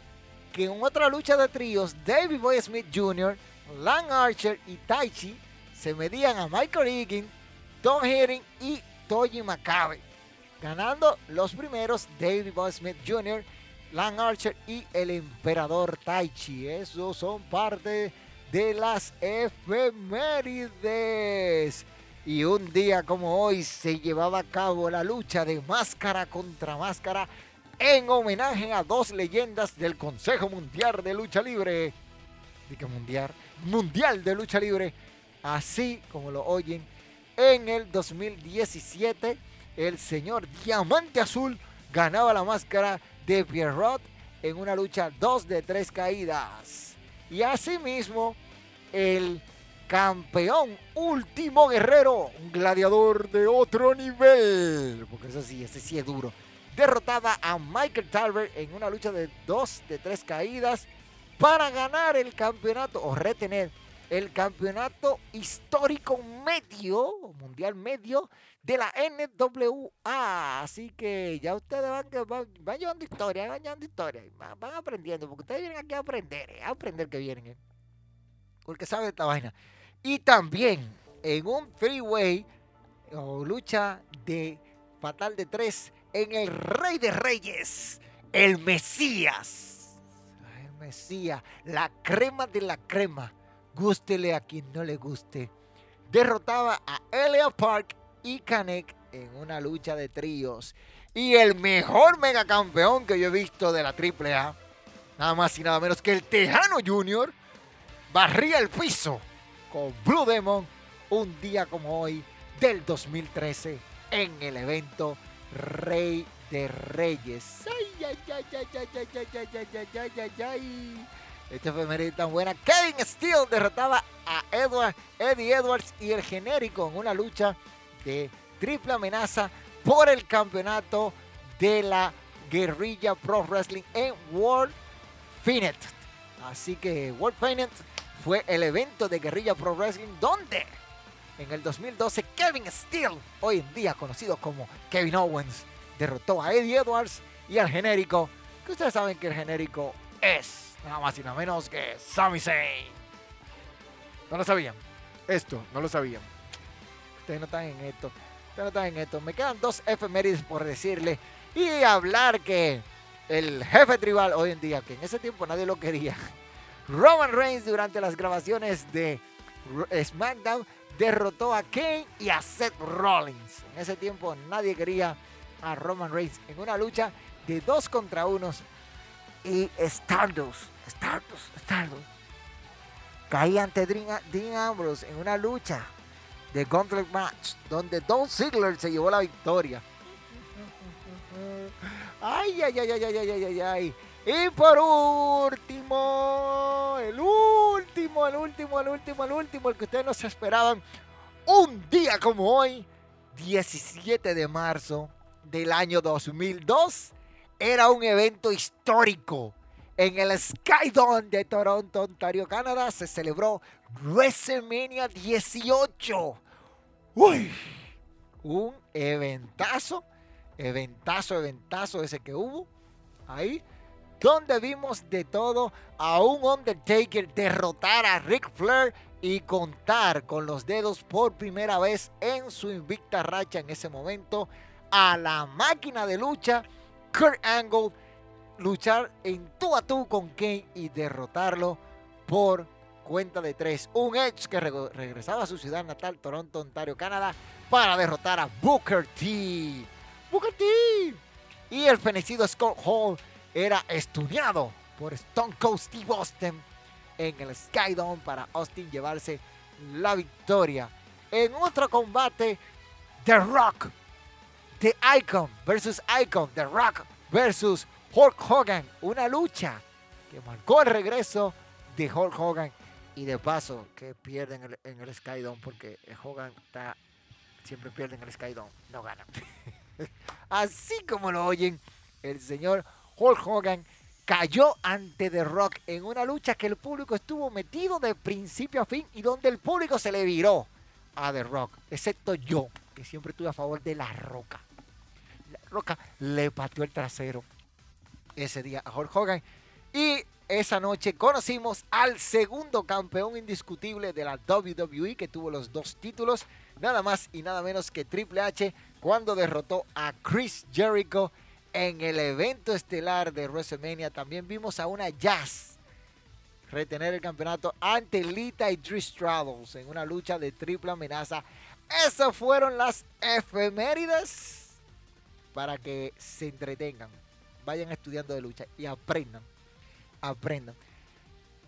que en otra lucha de tríos, David Boy Smith Jr., Lang Archer y Taichi se medían a Michael Higgins, Tom Herring y Toji Makabe, ganando los primeros David Boy Smith Jr., Lang Archer y el Emperador Taichi. Esos son parte de las efemérides. Y un día como hoy se llevaba a cabo la lucha de máscara contra máscara en homenaje a dos leyendas del Consejo Mundial de Lucha Libre. mundial, mundial de Lucha Libre así como lo oyen, en el 2017 el señor Diamante Azul ganaba la máscara de Pierrot en una lucha 2 de 3 caídas. Y asimismo, el campeón último guerrero, un gladiador de otro nivel, porque eso sí, ese sí es duro, derrotaba a Michael Talbert en una lucha de 2 de 3 caídas para ganar el campeonato o retener el campeonato histórico medio, mundial medio, de la NWA. Así que ya ustedes van, van, llevando historia, van llevando historia, van, aprendiendo, porque ustedes vienen aquí a aprender, eh, a aprender que vienen. Eh. porque saben esta vaina. Y también en un freeway o lucha de fatal de tres en el Rey de Reyes, el Mesías. El Mesías, la crema de la crema gústele a quien no le guste, derrotaba a Elia Park y Kanek en una lucha de tríos. Y el mejor megacampeón que yo he visto de la AAA, nada más y nada menos que el Tejano Junior, barría el piso con Blue Demon un día como hoy del 2013 en el evento Rey de Reyes. Ay, ay, ay, ay, ay, ay, ay, ay, ay, ay, ay, ay. Esta efeméride tan buena. Kevin Steele derrotaba a Edward, Eddie Edwards y el genérico en una lucha de triple amenaza por el campeonato de la Guerrilla Pro Wrestling en World Finet. Así que World Finet fue el evento de Guerrilla Pro Wrestling donde en el 2012 Kevin Steele, hoy en día conocido como Kevin Owens, derrotó a Eddie Edwards y al genérico, que ustedes saben que el genérico es nada más y nada menos que Sami Zayn. No lo sabían. Esto, no lo sabían. Ustedes no están en esto. Ustedes no están en esto. Me quedan dos efemérides por decirle y hablar que el jefe tribal hoy en día, que en ese tiempo nadie lo quería, Roman Reigns durante las grabaciones de SmackDown derrotó a Kane y a Seth Rollins. En ese tiempo nadie quería a Roman Reigns en una lucha de dos contra unos y Stardust, Stardust, Stardust caía ante Dean Ambrose en una lucha de Gauntlet Match donde Don Ziggler se llevó la victoria. Ay, ay, ay, ay, ay, ay, ay, ay. Y por último, el último, el último, el último, el último, el que ustedes no se esperaban. Un día como hoy, 17 de marzo del año 2002, era un evento histórico. En el Skydome de Toronto, Ontario, Canadá, se celebró WrestleMania 18. Uy, un eventazo, eventazo, eventazo ese que hubo ahí donde vimos de todo a un Undertaker derrotar a Ric Flair y contar con los dedos por primera vez en su invicta racha en ese momento a la máquina de lucha Kurt Angle luchar en tú a tú con Kane y derrotarlo por cuenta de tres. Un Edge que regresaba a su ciudad natal, Toronto, Ontario, Canadá, para derrotar a Booker T. Booker T. Y el fenecido Scott Hall era estudiado por Stone Cold Steve Austin en el Skydome para Austin llevarse la victoria. En otro combate, The Rock, The Icon versus Icon, The Rock versus Hulk Hogan, una lucha que marcó el regreso de Hulk Hogan y de paso que pierden en el, Skydome porque Hogan está, siempre pierde en el Skydome, no gana. Así como lo oyen, el señor Hulk Hogan cayó ante The Rock en una lucha que el público estuvo metido de principio a fin y donde el público se le viró a The Rock, excepto yo, que siempre estuve a favor de La Roca. La Roca le pateó el trasero ese día a Hulk Hogan. Y esa noche conocimos al segundo campeón indiscutible de la WWE que tuvo los dos títulos, nada más y nada menos que Triple H cuando derrotó a Chris Jericho en el evento estelar de WrestleMania. También vimos a una Jazz retener el campeonato ante Lita y Trish Stratus en una lucha de triple amenaza. Esas fueron las efemérides para que se entretengan, vayan estudiando de lucha y aprendan, aprendan.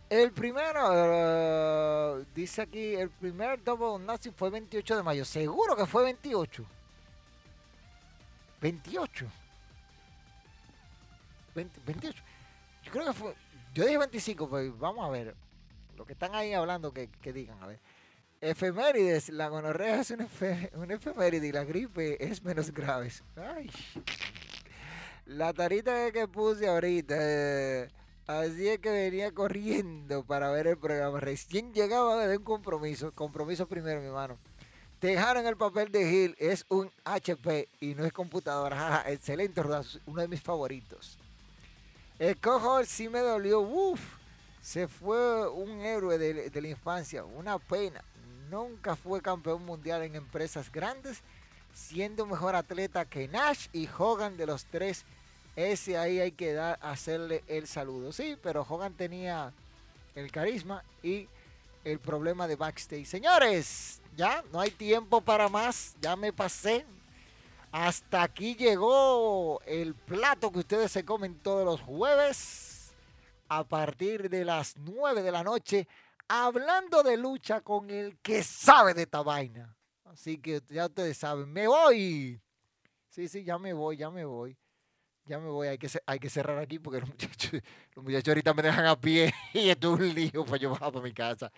El primero, uh, dice aquí, el primer Double Nazi fue 28 de mayo. Seguro que fue 28. 28. 28. Yo creo que fue. Yo dije 25, pues vamos a ver. Lo que están ahí hablando, que, digan, a ver. Efemérides, la gonorrea es una, efeméride y la gripe es menos grave. Ay. La tarita que puse ahorita, así es que venía corriendo para ver el programa. Recién llegaba de un compromiso, compromiso primero, mi hermano. Dejaron el papel de Gil, es un HP y no es computadora. excelente, uno de mis favoritos. El cojo sí me dolió. Uf, se fue un héroe de, la infancia. Una pena. Nunca fue campeón mundial en empresas grandes, siendo mejor atleta que Nash y Hogan de los tres. Ese ahí hay que dar, hacerle el saludo. Sí, pero Hogan tenía el carisma y el problema de backstage. Señores, ya no hay tiempo para más, ya me pasé. Hasta aquí llegó el plato que ustedes se comen todos los jueves a partir de las 9 de la noche, hablando de lucha con el que sabe de esta vaina. Así que ya ustedes saben, me voy. Sí, sí, ya me voy, ya me voy. Ya me voy, hay que, hay que cerrar aquí porque los muchachos, los muchachos ahorita me dejan a pie y es un lío para yo bajar para mi casa.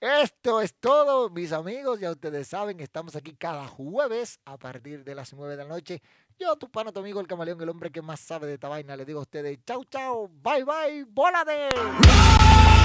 Esto es todo, mis amigos. Ya ustedes saben, estamos aquí cada jueves a partir de las 9 de la noche. Yo, tu pana, tu amigo, el camaleón, el hombre que más sabe de esta vaina, le digo a ustedes, chau, chau, bye, bye, bola de...